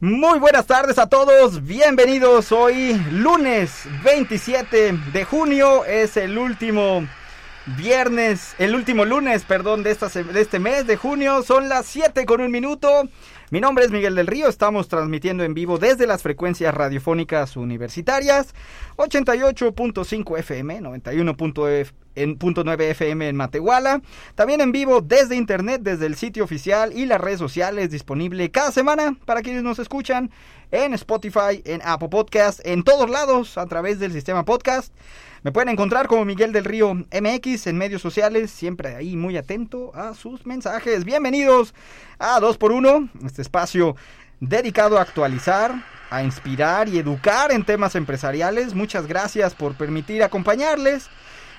Muy buenas tardes a todos, bienvenidos hoy lunes 27 de junio, es el último viernes, el último lunes, perdón, de, esta, de este mes de junio, son las 7 con un minuto. Mi nombre es Miguel del Río, estamos transmitiendo en vivo desde las frecuencias radiofónicas universitarias, 88.5 FM, 91.9 FM en Matehuala, también en vivo desde internet, desde el sitio oficial y las redes sociales disponible cada semana para quienes nos escuchan en Spotify, en Apple Podcast, en todos lados a través del sistema podcast. Me pueden encontrar como Miguel del Río MX en medios sociales, siempre ahí muy atento a sus mensajes. Bienvenidos a 2x1, este espacio dedicado a actualizar, a inspirar y educar en temas empresariales. Muchas gracias por permitir acompañarles.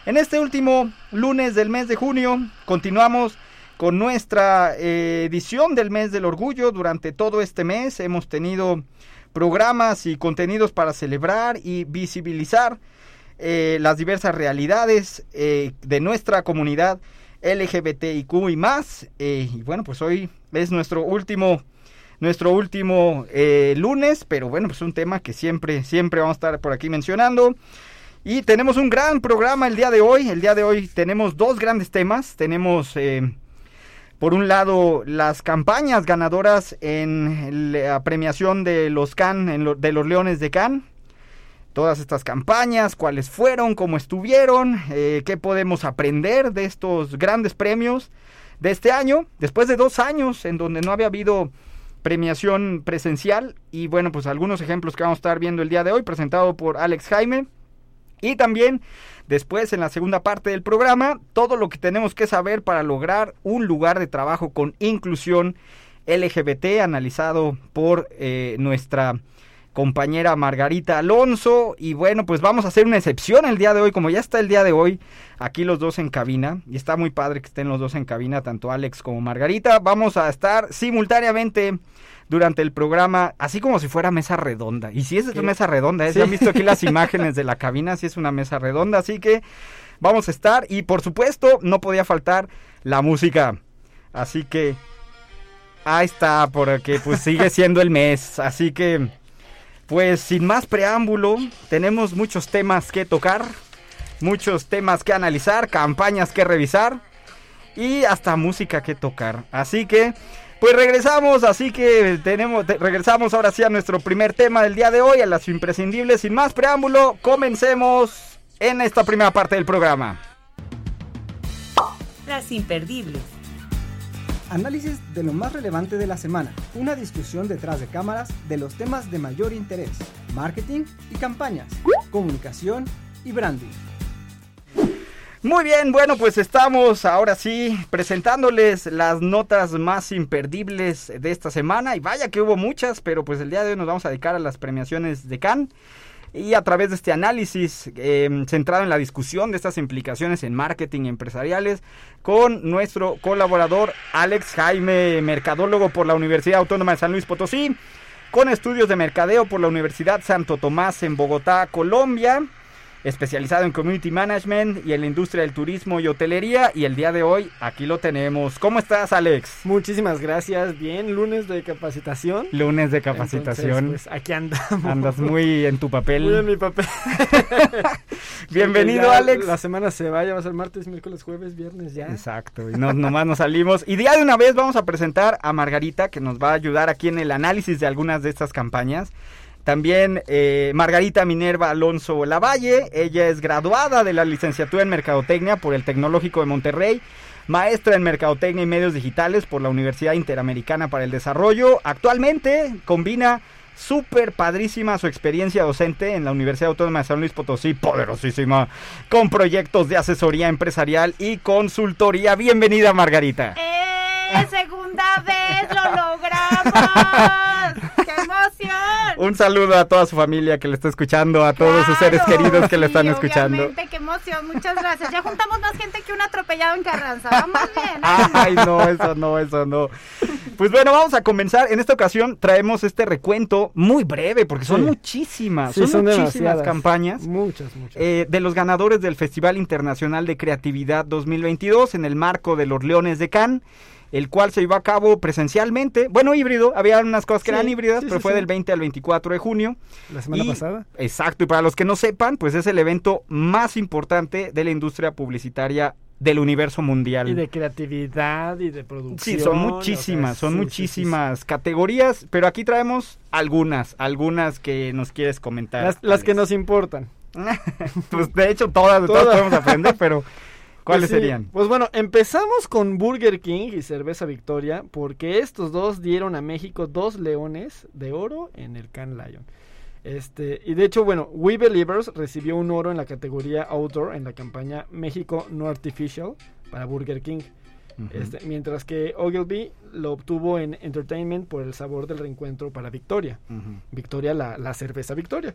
En este último lunes del mes de junio continuamos con nuestra eh, edición del mes del orgullo. Durante todo este mes hemos tenido programas y contenidos para celebrar y visibilizar eh, las diversas realidades eh, de nuestra comunidad LGBTIQ y más. Eh, y bueno, pues hoy es nuestro último, nuestro último lunes, pero bueno, pues un tema que siempre, siempre vamos a estar por aquí mencionando. Y tenemos un gran programa el día de hoy. El día de hoy tenemos dos grandes temas. Tenemos, por un lado, las campañas ganadoras en la premiación de los Can, de los Leones de Can todas estas campañas, cuáles fueron, cómo estuvieron, eh, qué podemos aprender de estos grandes premios de este año, después de dos años en donde no había habido premiación presencial y bueno, pues algunos ejemplos que vamos a estar viendo el día de hoy, presentado por Alex Jaime. Y también después en la segunda parte del programa, todo lo que tenemos que saber para lograr un lugar de trabajo con inclusión LGBT analizado por eh, nuestra compañera Margarita Alonso. Y bueno, pues vamos a hacer una excepción el día de hoy, como ya está el día de hoy, aquí los dos en cabina. Y está muy padre que estén los dos en cabina, tanto Alex como Margarita. Vamos a estar simultáneamente durante el programa, así como si fuera mesa redonda. Y si es una mesa redonda, ¿eh? han visto aquí las imágenes de la cabina, si es una mesa redonda, así que vamos a estar. Y por supuesto, no podía faltar la música. Así que ahí está, porque pues sigue siendo el mes. Así que pues sin más preámbulo, tenemos muchos temas que tocar, muchos temas que analizar, campañas que revisar y hasta música que tocar. Así que, pues regresamos, así que tenemos, regresamos ahora sí a nuestro primer tema del día de hoy, a las imprescindibles. Sin más preámbulo, comencemos en esta primera parte del programa. Las imperdibles. Análisis de lo más relevante de la semana. Una discusión detrás de cámaras de los temas de mayor interés. Marketing y campañas. Comunicación y branding. Muy bien, bueno, pues estamos ahora sí presentándoles las notas más imperdibles de esta semana. Y vaya que hubo muchas, pero pues el día de hoy nos vamos a dedicar a las premiaciones de Cannes y a través de este análisis em, centrado en la discusión de estas implicaciones en marketing empresariales con nuestro colaborador Alex Jaime, mercadólogo por la Universidad Autónoma de San Luis Potosí, con estudios de mercadeo por la Universidad Santo Tomás en Bogotá, Colombia especializado en Community Management y en la industria del turismo y hotelería. Y el día de hoy aquí lo tenemos. ¿Cómo estás, Alex? Muchísimas gracias. Bien, lunes de capacitación. Lunes de capacitación. pues aquí andamos. Andas muy en tu papel. Muy en mi papel. Bienvenido, Alex. La semana se vaya, va a ser martes, miércoles, jueves, viernes ya. Exacto. Y no, nomás nos salimos. Y día de una vez vamos a presentar a Margarita, que nos va a ayudar aquí en el análisis de algunas de estas campañas. También eh, Margarita Minerva Alonso Lavalle, ella es graduada de la licenciatura en Mercadotecnia por el Tecnológico de Monterrey, maestra en Mercadotecnia y Medios Digitales por la Universidad Interamericana para el Desarrollo. Actualmente combina súper padrísima su experiencia docente en la Universidad Autónoma de San Luis Potosí, poderosísima, con proyectos de asesoría empresarial y consultoría. Bienvenida, Margarita. ¡Eh! ¡Segunda vez lo logramos! ¡Qué emoción! Un saludo a toda su familia que le está escuchando, a todos sus seres queridos que le sí, están escuchando. Obviamente, qué emoción, muchas gracias. Ya juntamos más gente que un atropellado en Carranza. Vamos bien. Ay, no, eso no, eso no. Pues bueno, vamos a comenzar. En esta ocasión traemos este recuento muy breve, porque son Sí. muchísimas, Sí, son, son muchísimas demasiadas. campañas. Muchas, muchas. eh, de los ganadores del Festival Internacional de Creatividad 2022 en el marco de los Leones de Cannes, el cual se llevó a cabo presencialmente, bueno, híbrido, había unas cosas que Sí, eran híbridas, sí, pero sí, fue del 20 al 24 de junio. la semana y- pasada. Exacto, y para los que no sepan, pues es el evento más importante de la industria publicitaria del universo mundial. Y de creatividad y de producción. Sí, son o sea, muchísimas, son sí, sí, sí, muchísimas categorías, pero aquí traemos algunas, algunas que nos quieres comentar. Las, las que nos importan. pues de hecho todas Todas. podemos aprender, pero ¿cuáles Pues sí, serían? Pues bueno, empezamos con Burger King y Cerveza Victoria, porque estos dos dieron a México dos leones de oro en el Can Lion. Este, y de hecho, bueno, We Believers recibió un oro en la categoría Outdoor en la campaña México No Artificial para Burger King. Este, mientras que Ogilvy lo obtuvo en Entertainment por el sabor del reencuentro para Victoria. Victoria, la, la cerveza Victoria.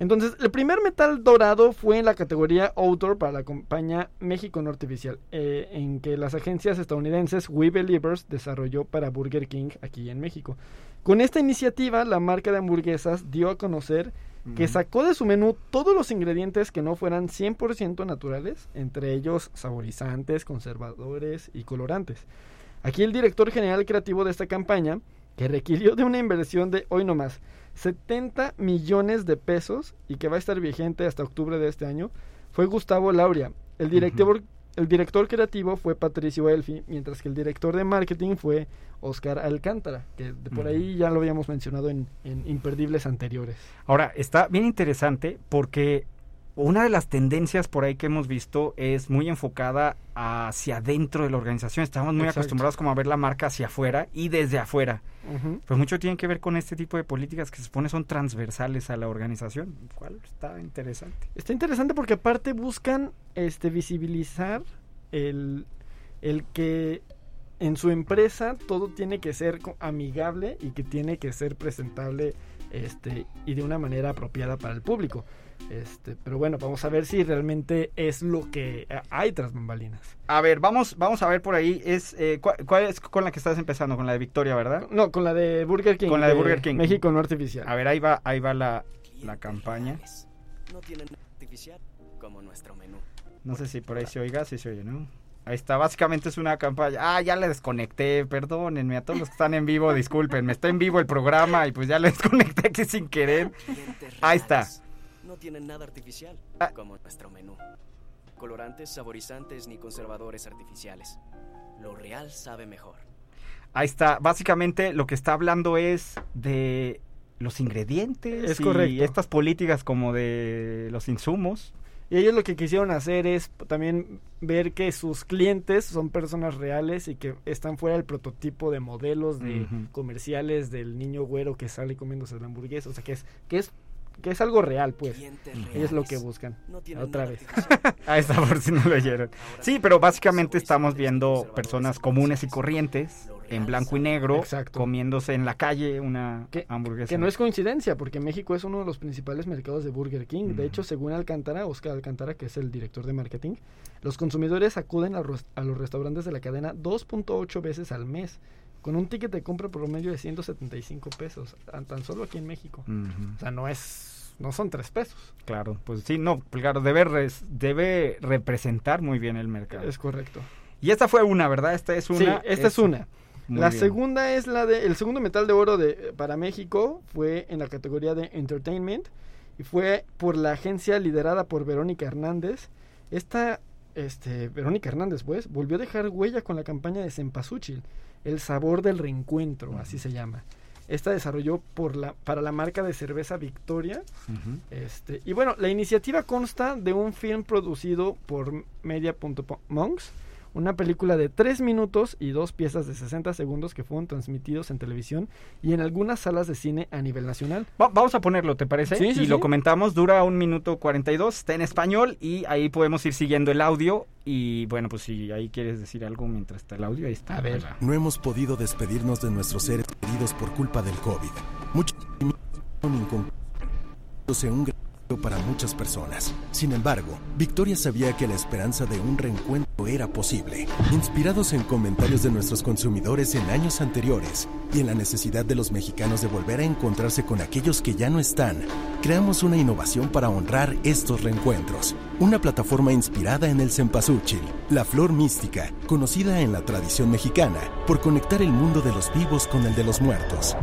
Entonces, el primer metal dorado fue en la categoría Outdoor para la compañía México No Artificial, eh, en que las agencias estadounidenses We Believers desarrolló para Burger King aquí en México. Con esta iniciativa, la marca de hamburguesas dio a conocer que sacó de su menú todos los ingredientes que no fueran 100% naturales, entre ellos saborizantes, conservadores y colorantes. Aquí el director general creativo de esta campaña, que requirió de una inversión de, hoy nomás, 70 millones de pesos y que va a estar vigente hasta octubre de este año, fue Gustavo Lauria. El director, el director creativo fue Patricio Elfi, mientras que el director de marketing fue Oscar Alcántara, que de por ahí ya lo habíamos mencionado en, en imperdibles anteriores. Ahora, está bien interesante porque una de las tendencias por ahí que hemos visto es muy enfocada hacia adentro de la organización. Estamos muy Exacto. acostumbrados como a ver la marca hacia afuera y desde afuera. Pues mucho tiene que ver con este tipo de políticas que se supone son transversales a la organización, lo cual está interesante. Está interesante porque aparte buscan este visibilizar el, el que en su empresa todo tiene que ser amigable y que tiene que ser presentable este y de una manera apropiada para el público. Este, pero bueno, vamos a ver si realmente es lo que eh, hay tras bambalinas. A ver, vamos, vamos a ver por ahí. Es, eh, ¿cuál, cuál es con la que estás empezando? Con la de Victoria, ¿verdad? No, con la de Burger King. Con la de Burger King. México no artificial. A ver, ahí va, ahí va la, la campaña. No tienen artificial como nuestro menú. No sé si por ahí se oiga, si se oye, ¿no? Ahí está, básicamente es una campaña. Ah, ya le desconecté, perdónenme a todos los que están en vivo, disculpen, está en vivo el programa y pues ya le desconecté aquí sin querer. Ahí está. No tienen nada artificial Ah. como nuestro menú. Colorantes, saborizantes ni conservadores artificiales. Lo real sabe mejor. Ahí está, básicamente lo que está hablando es de los ingredientes Es y correcto. estas políticas como de los insumos. Y ellos lo que quisieron hacer es también ver que sus clientes son personas reales y que están fuera del prototipo de modelos de Ujú. comerciales del niño güero que sale comiéndose la hamburguesa. O sea, que es, que es, que es algo real, pues. Es lo que buscan. No Otra vez. Ahí está, por si no lo oyeron. Sí, pero básicamente estamos viendo personas comunes y corrientes en blanco y negro Exacto. comiéndose en la calle una Que- hamburguesa. Que no es coincidencia, porque México es uno de los principales mercados de Burger King. De hecho, según Alcántara, Oscar Alcántara, que es el director de marketing, los consumidores acuden a los restaurantes de la cadena 2.8 veces al mes, con un ticket de compra promedio de 175 pesos, tan, solo aquí en México. O sea, no es, no son tres pesos. Claro, pues sí, no, claro, debe, res- debe representar muy bien el mercado. Es correcto. Y esta fue una, ¿verdad? Esta es una. sí, esta es una. La bien. segunda es la de el segundo metal de oro de para México fue en la categoría de entertainment y fue por la agencia liderada por Verónica Hernández. Esta este Verónica Hernández pues volvió a dejar huella con la campaña de Cempasúchil, el sabor del reencuentro, así se llama. Esta desarrolló por la para la marca de cerveza Victoria este, y bueno, la iniciativa consta de un film producido por Media.monks, una película de 3 minutos y dos piezas de 60 segundos que fueron transmitidos en televisión y en algunas salas de cine a nivel nacional. Va- vamos a ponerlo, ¿te parece? Sí, sí, y lo comentamos, dura un minuto 42, está en español y ahí podemos ir siguiendo el audio. Y bueno, pues si ahí quieres decir algo mientras está el audio, ahí está. A ver. No hemos podido despedirnos de nuestros seres queridos por culpa del COVID. Muchos un gran para muchas personas. Sin embargo, Victoria sabía que la esperanza de un reencuentro era posible. Inspirados en comentarios de nuestros consumidores en años anteriores y en la necesidad de los mexicanos de volver a encontrarse con aquellos que ya no están, creamos una innovación para honrar estos reencuentros. Una plataforma inspirada en el cempasúchil, la flor mística, conocida en la tradición mexicana por conectar el mundo de los vivos con el de los muertos.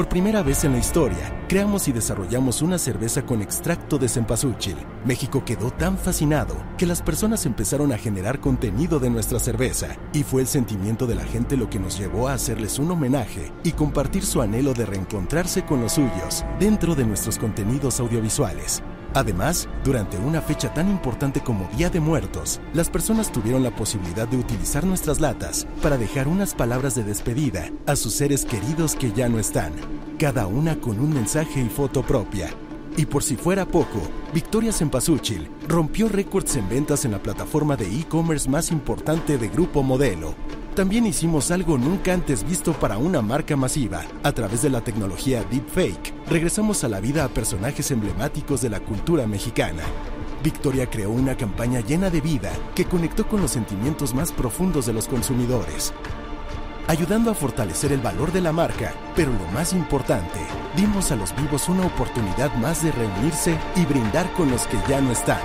Por primera vez en la historia, creamos y desarrollamos una cerveza con extracto de cempasúchil. México quedó tan fascinado que las personas empezaron a generar contenido de nuestra cerveza y fue el sentimiento de la gente lo que nos llevó a hacerles un homenaje y compartir su anhelo de reencontrarse con los suyos dentro de nuestros contenidos audiovisuales. Además, durante una fecha tan importante como Día de Muertos, las personas tuvieron la posibilidad de utilizar nuestras latas para dejar unas palabras de despedida a sus seres queridos que ya no están, cada una con un mensaje y foto propia. Y por si fuera poco, Victoria Sempasuchil rompió récords en ventas en la plataforma de e-commerce más importante de Grupo Modelo, también hicimos algo nunca antes visto para una marca masiva. A través de la tecnología Deepfake, regresamos a la vida a personajes emblemáticos de la cultura mexicana. Victoria creó una campaña llena de vida que conectó con los sentimientos más profundos de los consumidores, ayudando a fortalecer el valor de la marca, pero lo más importante, dimos a los vivos una oportunidad más de reunirse y brindar con los que ya no están.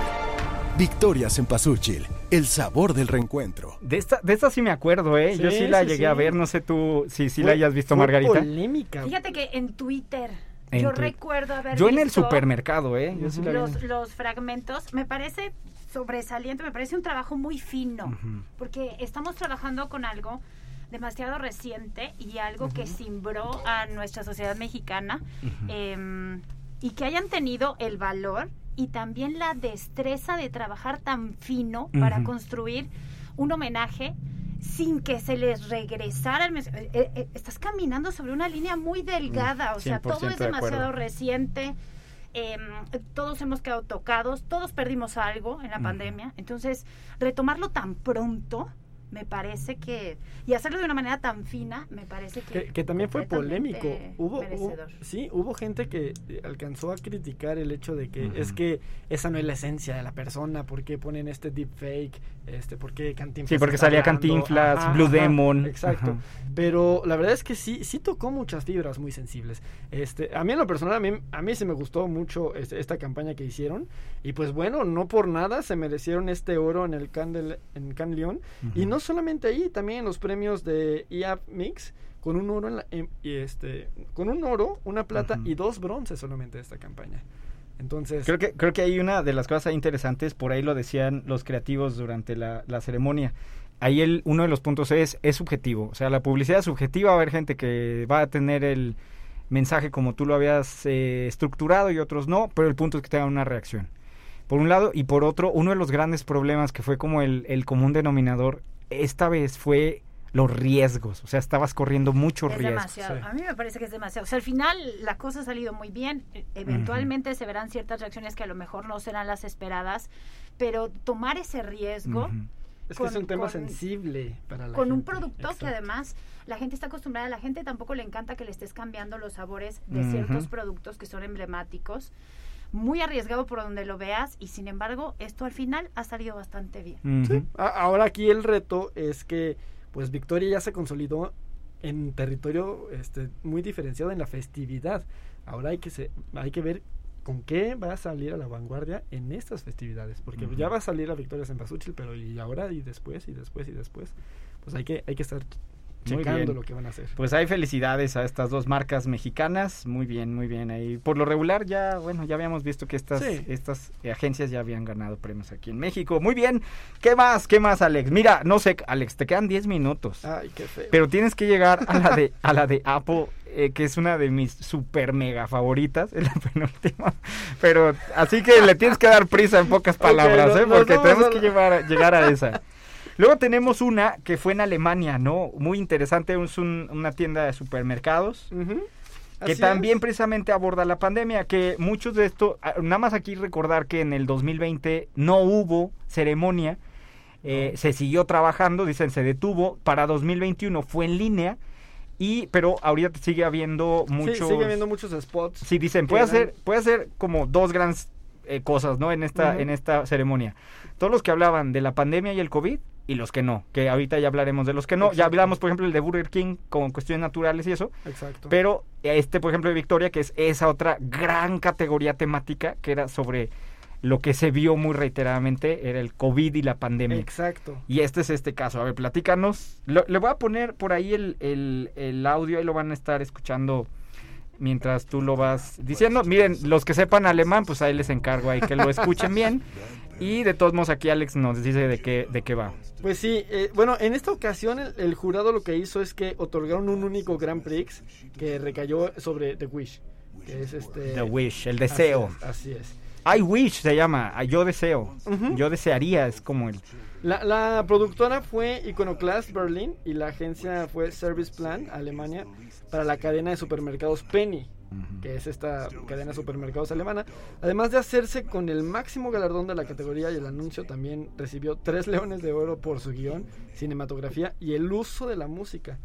Victoria Sempasuchil, el sabor del reencuentro. De esta, de esta sí me acuerdo, ¿eh? Yo sí la llegué a ver, no sé tú si sí la hayas visto, Margarita. polémica. Fíjate que en Twitter En yo recuerdo haber Yo en el supermercado, ¿eh? Yo sí los, los fragmentos. Me parece sobresaliente, me parece un trabajo muy fino, porque estamos trabajando con algo demasiado reciente y algo que simbró a nuestra sociedad mexicana em, y que hayan tenido el valor y también la destreza de trabajar tan fino para construir un homenaje sin que se les regresara el mes- eh, eh, eh, estás caminando sobre una línea muy delgada, o sea, todo 100% es de demasiado reciente. em, todos hemos quedado tocados, todos perdimos algo en la pandemia. Entonces, retomarlo tan pronto, me parece que. Y hacerlo de una manera tan fina, me parece que. Que, que también fue polémico. Hubo, sí, hubo gente que eh, alcanzó a criticar el hecho de que es que esa no es la esencia de la persona, ¿por qué ponen este deepfake? Este, ¿Por qué Cantinflas Sí, porque salía hablando? Cantinflas, Blue Demon. Exacto. Ajá. Pero la verdad es que sí, sí tocó muchas fibras muy sensibles. Este, a mí en lo personal, a mí, a mí se me gustó mucho este- esta campaña que hicieron. Y pues bueno, no por nada se merecieron este oro en el Can, del- en Can León. Y no solamente ahí, también en los premios de EAP Mix, con un oro, en la- en- y este, con un oro, una plata y dos bronces solamente de esta campaña. Entonces, Creo que, creo que hay una de las cosas interesantes, por ahí lo decían los creativos durante la, la ceremonia. Ahí el, uno de los puntos es, es subjetivo. O sea, la publicidad es subjetiva. Va a haber gente que va a tener el mensaje como tú lo habías eh, estructurado y otros no, pero el punto es que tengan una reacción. Por un lado, y por otro, uno de los grandes problemas que fue como el, el común denominador, esta vez fue los riesgos. O sea, estabas corriendo muchos Es riesgos. demasiado. A mí me parece que es demasiado. O sea, al final la cosa ha salido muy bien. E- Eventualmente se verán ciertas reacciones que a lo mejor no serán las esperadas, pero tomar ese riesgo es que es un tema con- sensible para la con un producto que además la gente está acostumbrada, a la gente tampoco le encanta que le estés cambiando los sabores de ciertos productos que son emblemáticos. Muy arriesgado por donde lo veas y sin embargo esto al final ha salido bastante bien. Ahora aquí el reto es que pues Victoria ya se consolidó en territorio este, muy diferenciado en la festividad. Ahora hay que se, hay que ver con qué va a salir a la vanguardia en estas festividades, porque ya va a salir la Victoria Sempasuchil, pero y ahora y después y después y después, pues hay que hay que estar checando lo que van a hacer. Pues hay felicidades a estas dos marcas mexicanas. Muy bien, muy bien. Ahí por lo regular ya, bueno, ya habíamos visto que estas, Sí. estas eh, agencias ya habían ganado premios aquí en México. Muy bien. ¿Qué más? ¿Qué más, Alex? Mira, no sé, Alex, te quedan 10 minutos. Ay, qué feo. Pero tienes que llegar a la de, a la de Apple, eh, que es una de mis super mega favoritas, es la penúltima. Pero así que le tienes que dar prisa en pocas palabras, ¿eh? Porque tenemos que llevar llegar a esa. Luego tenemos una que fue en Alemania, ¿no? Muy interesante, es un- una tienda de supermercados. Que Así también es. precisamente aborda la pandemia, que muchos de esto, ah, nada más aquí recordar que en el 2020 no hubo ceremonia, eh, se siguió trabajando, dicen se detuvo, para 2021 fue en línea Y, pero ahorita sigue habiendo Sí, muchos... sigue habiendo muchos spots. Sí, dicen, puede hacer, puede hacer como dos grandes eh, cosas, ¿no? En esta, en esta ceremonia. Todos los que hablaban de la pandemia y el COVID y los que no, que ahorita ya hablaremos de los que no. Ya hablamos, por ejemplo, el de Burger King con cuestiones naturales y eso. Exacto. Pero este, por ejemplo, de Victoria, que es esa otra gran categoría temática que era sobre lo que se vio muy reiteradamente, era el COVID y la pandemia. Exacto. Y este es este caso. A ver, platícanos. Lo- le voy a poner por ahí el, el- el audio, ahí lo van a estar escuchando mientras tú lo vas diciendo. Miren, los que sepan alemán, pues ahí les encargo ahí que lo escuchen bien. Y de todos modos aquí Alex nos dice de qué, de qué va. Pues sí, eh, bueno, en esta ocasión el, el jurado lo que hizo es que otorgaron un único Grand Prix que recayó sobre The Wish, que es este... The Wish, el deseo. Así es. así es. I wish se llama, yo deseo. Yo desearía, es como el... La, la productora fue Iconoclast Berlin y la agencia fue Service Plan Alemania para la cadena de supermercados Penny, que es esta cadena de supermercados alemana. Además de hacerse con el máximo galardón de la categoría y el anuncio también recibió tres leones de oro por su guion, cinematografía y el uso de la música.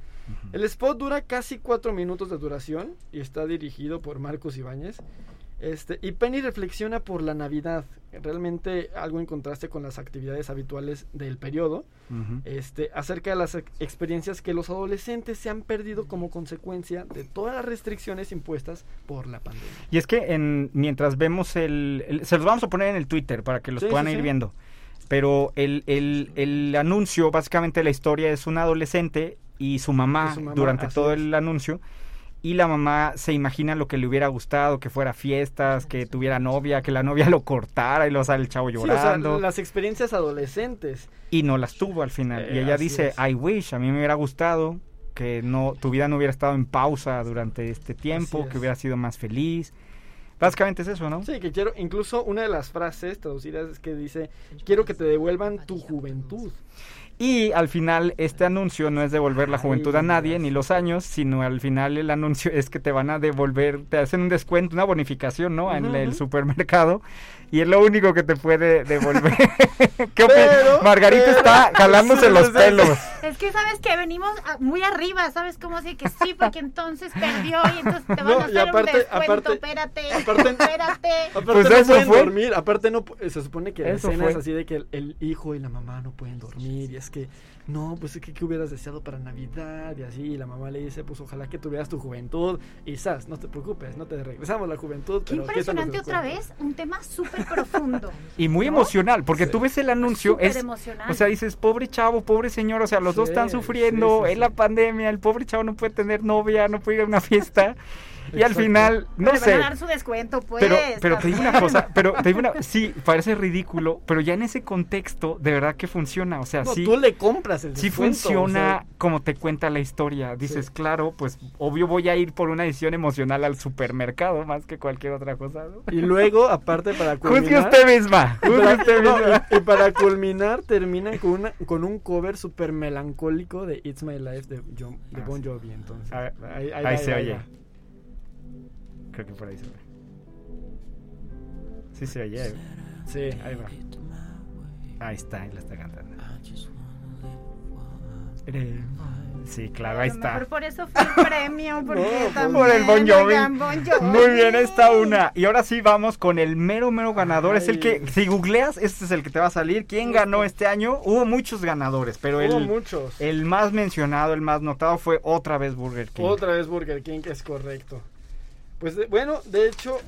El spot dura casi cuatro minutos de duración y está dirigido por Marcos Ibáñez. Este, y Penny reflexiona por la Navidad, realmente algo en contraste con las actividades habituales del periodo, este, acerca de las ex- experiencias que los adolescentes se han perdido como consecuencia de todas las restricciones impuestas por la pandemia. Y es que en, mientras vemos el, el- Se los vamos a poner en el Twitter para que los Sí, puedan sí, ir sí. viendo. Pero el, el, el anuncio, básicamente la historia es un adolescente y su mamá, Y su mamá, durante todo es. el anuncio. Y la mamá se imagina lo que le hubiera gustado, que fuera fiestas, que tuviera novia, que la novia lo cortara y lo sale el chavo Sí, o sea, llorando. las experiencias adolescentes. Y no las tuvo al final. y Eh, ella dice, es. I wish, a mí me hubiera gustado que no tu vida no hubiera estado en pausa durante este tiempo, que hubiera sido más feliz. Básicamente es eso, ¿no? Sí, que quiero, incluso una de las frases traducidas es que dice, quiero que te devuelvan tu juventud. Y al final este anuncio no es devolver la juventud a nadie ni los años, sino al final el anuncio es que te van a devolver, te hacen un descuento, una bonificación, ¿no? En el supermercado y es lo único que te puede devolver. ¿Qué? Pero- Margarita pero- está jalándose los pelos. Es que sabes que venimos a- muy arriba, ¿sabes cómo así? Que sí, porque entonces perdió y entonces te van No, a y hacer aparte- un descuento, aparte- espérate, aparte- espérate. Aparte Pues no eso pueden fue. dormir, aparte no pu- se supone que la escena fue. es así de que el, el hijo y la mamá no pueden dormir y es que no, pues es que qué hubieras deseado para Navidad y así y la mamá le dice, pues ojalá que tuvieras tu juventud y sas, no te preocupes, no te regresamos la juventud. Qué pero impresionante otra descuentos". vez, un tema súper profundo. Y muy ¿no? emocional, porque tú ves el anuncio, Súper es, emocional. o sea, dices, pobre chavo, pobre señor, o sea, los dos Sí, están sufriendo, sí, sí, es la sí. pandemia, el pobre chavo no puede tener novia, no puede ir a una fiesta, y al final, no sé, van a dar su descuento, pues. pero, pero te digo una cosa, pero te digo una, sí, parece ridículo, pero ya en ese contexto, de verdad que funciona, o sea, No, sí, tú le compras el sí descuento, funciona o sea, como te cuenta la historia, dices, Sí. claro, pues, obvio voy a ir por una decisión emocional al supermercado, más que cualquier otra cosa, ¿no? y luego, aparte para Juzgue culminar... usted misma, y juzgue para, usted misma. y- y para culminar terminan con, una, con un cover súper melancólico de It's My Life de, Ah, Bon Jovi. Entonces, A ver, ahí, Ahí va, se oye. Creo que por ahí se ve. Sí se oye. eh. Sí, ahí va. Ahí está, ahí la está cantando. Eh, Sí, claro, ahí está. mejor por eso fue el premio, porque No, por- también, Por el Bon Jovi. oigan, Bon Jovi. Muy bien, está una. Y ahora sí vamos con el mero, mero ganador. Es el que, Ay. si googleas, este es el que te va a salir. ¿Quién ganó este año? Hubo muchos ganadores, pero Hubo el, muchos. el más mencionado, el más notado fue otra vez Burger King. Otra vez Burger King, que es correcto. Pues de- bueno, de hecho.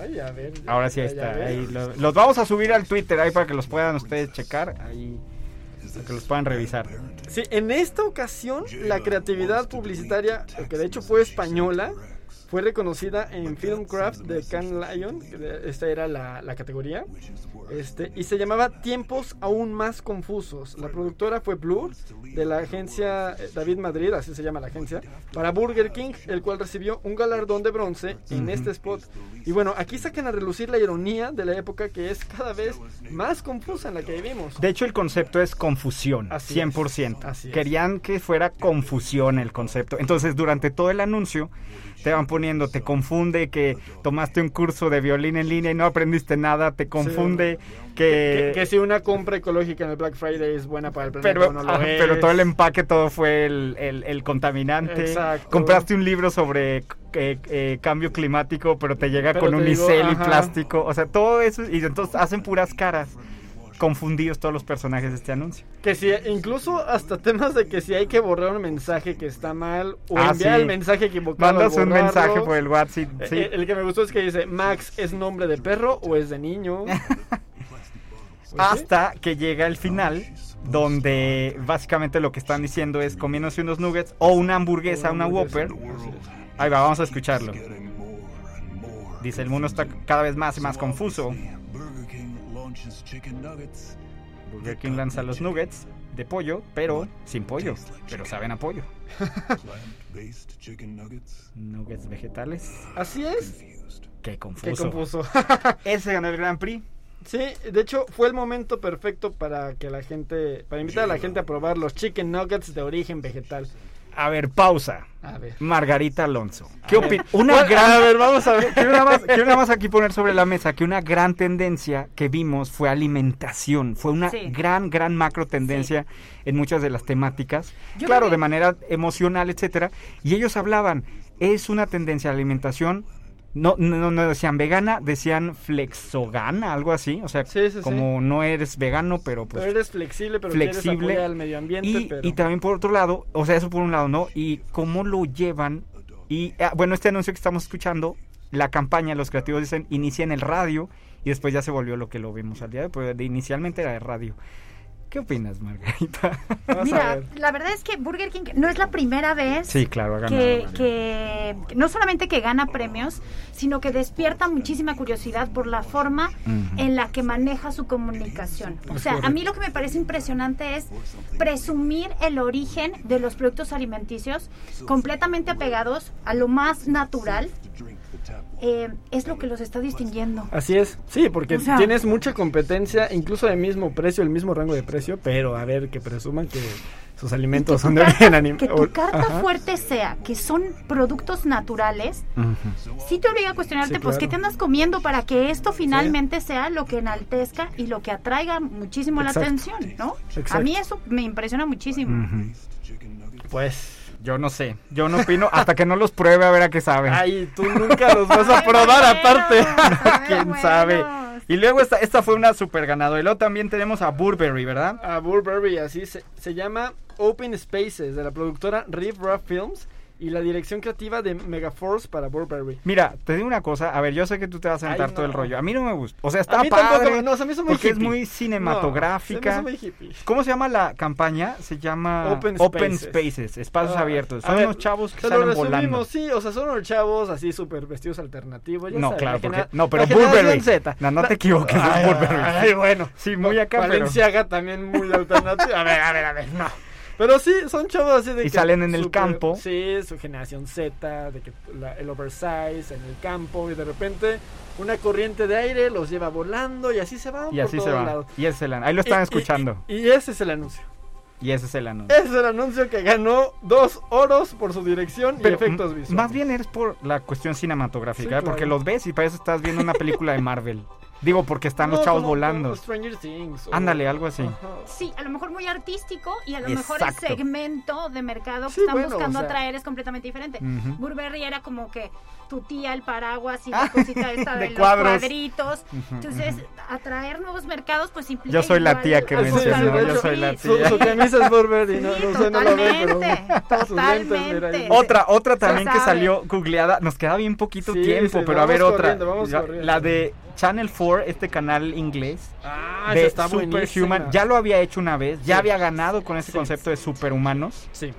Ay, a ver. ya- Ahora sí ahí está. ahí lo- los vamos a subir al Twitter ahí para que los puedan ustedes checar. Ahí, para que los puedan revisar. Sí, en esta ocasión la creatividad publicitaria, que de hecho fue española, fue reconocida en Filmcraft de Can Lion, esta era la, la categoría, este, y se llamaba Tiempos aún más confusos. La productora fue Blur, de la agencia eh, David Madrid, así se llama la agencia, para Burger King, el cual recibió un galardón de bronce en este spot. Y bueno, aquí sacan a relucir la ironía de la época que es cada vez más confusa en la que vivimos. De hecho, el concepto es confusión, Así es. 100%. Así es. Querían que fuera confusión el concepto. Entonces, durante todo el anuncio, te van poniendo, te confunde que tomaste un curso de violín en línea y no aprendiste nada, te confunde Que, que... que si una compra ecológica en el Black Friday es buena para el planeta pero, o no lo ajá, es. pero todo el empaque, todo fue el, el- el contaminante. Exacto. Compraste un libro sobre eh, eh, cambio climático, pero te llega Pero con te digo, unicel y plástico. O sea, todo eso. Y entonces hacen puras caras. Confundidos todos los personajes de este anuncio. Que si, incluso hasta temas de que si hay que borrar un mensaje que está mal o Ah, enviar sí. el mensaje equivocado. Mandas un mensaje por el WhatsApp. Eh, sí. eh, El que me gustó es que dice, Max, ¿es nombre de perro o es de niño? Pues. Hasta que llega el final, donde básicamente lo que están diciendo es comiéndose unos nuggets o una hamburguesa, una Whopper. Ahí va, vamos a escucharlo. Dice, el mundo está cada vez más y más confuso. Burger King lanza los nuggets de pollo, pero sin pollo, pero saben a pollo. Nuggets vegetales. Así es. Qué confuso. Qué confuso. Ese ganó el Grand Prix. Sí, de hecho fue el momento perfecto para que la gente, para invitar a la gente a probar los chicken nuggets de origen vegetal. A ver, pausa. A ver. Margarita Alonso. ¿Qué opinas? Una Bueno, gran. a ver, vamos a ver. Quiero nada, más, quiero nada más aquí poner sobre la mesa que una gran tendencia que vimos fue alimentación. Fue una Sí. gran, gran macro tendencia en muchas de las temáticas. Yo claro, que- de manera emocional, etcétera. Y ellos hablaban, es una tendencia a la alimentación. No, no, no decían vegana, decían flexogana, algo así. O sea, Sí, sí, sí. como no eres vegano, pero pues Pero eres flexible, pero flexible al medio ambiente, y, pero... y también por otro lado, o sea, eso por un lado, ¿no? Y cómo lo llevan. Y ah, bueno, este anuncio que estamos escuchando, la campaña, los creativos dicen, inicia en el radio y después ya se volvió lo que lo vimos al día de hoy, pero de- inicialmente era de radio. ¿Qué opinas, Margarita? Mira, la verdad es que Burger King no es la primera vez sí, claro, ganado que, no solamente que gana premios, sino que despierta muchísima curiosidad por la forma en la que maneja su comunicación. O sea, a mí lo que me parece impresionante es presumir el origen de los productos alimenticios completamente apegados a lo más natural. Eh, es lo que los está distinguiendo. Así es, sí, porque O sea- tienes mucha competencia, incluso de mismo precio, el mismo rango de precio, pero a ver, que presuman que sus alimentos son de origen animal. Que tu carta fuerte sea que son productos naturales, sí te obliga a cuestionarte, Sí, pues, ¿qué te andas comiendo para que esto finalmente sea lo que enaltezca y lo que atraiga muchísimo Exacto. la atención, ¿no? Exacto. A mí eso me impresiona muchísimo. Pues, Yo no sé, yo no opino hasta que no los pruebe a ver a qué saben. ay, tú nunca los vas a Ay, probar bueno, aparte. ay, ¿Quién bueno. sabe? Y luego esta, esta fue una super ganadora. Y luego también tenemos a Burberry, ¿verdad? A Burberry, así se, se llama Open Spaces, de la productora Riff Raff Films y la dirección creativa de Megaforce para Burberry. Mira, te digo una cosa, a ver, yo sé que tú te vas a sentar Ay, todo el no. rollo. A mí no me gusta. O sea, A está mí tampoco padre. me- no, se me hizo muy porque es hippie. muy No, cinematográfica. se me hizo muy hippie. ¿Cómo se llama la campaña? Se llama Open Open Spaces. Spaces, espacios Ah, abiertos. a Son ver, unos chavos que salen resumimos, volando. sí, o sea, son unos chavos así súper vestidos alternativos. ya No, sabes, claro, la porque- no, pero Burberry. Z. No, no La- te equivoques, es Ay, Burberry. Ay, bueno. Sí, muy acá, pero- Valenciaga también muy alternativo. A ver, a ver, a ver, no. Pero sí, son chavos así de Y que salen en el campo. Sí, su generación Z, de que la- el oversize en el campo y de repente una corriente de aire los lleva volando y así se van Y por así se todos va. lados. Y ese es el Ahí lo están Y- y- escuchando. Y, y ese es el anuncio. Y ese es el anuncio. Ese es el anuncio que ganó dos oros por su dirección Pero y efectos visuales. Más bien es por la cuestión cinematográfica, Sí, ¿eh? porque los ves y parece que estás viendo una película de Marvel. Digo, porque están los chavos como- volando. como Stranger Things. o- Ándale, algo así. Ajá. Sí, a lo mejor muy artístico y a lo mejor el segmento de mercado que Sí, están bueno, buscando o sea- atraer es completamente diferente. Burberry era como que tu tía, el paraguas y la cosita esta de, De los cuadros. cuadritos. Entonces, atraer nuevos mercados, pues implica. Yo soy la tía que Ah, mencionó, yo soy la tía. su camisa es Burberry, no, Sí, no sé, no lo ven, pero totalmente, sus lentes, mira, ahí. totalmente. Otra, otra también que salió googleada. Nos queda bien poquito Sí, tiempo, sí, pero a ver otra. la, la de Channel 4, este canal inglés. Ah, de está. Superhuman. Ya lo había hecho una vez, ya Sí. había ganado con ese Sí. concepto de superhumanos. Sí.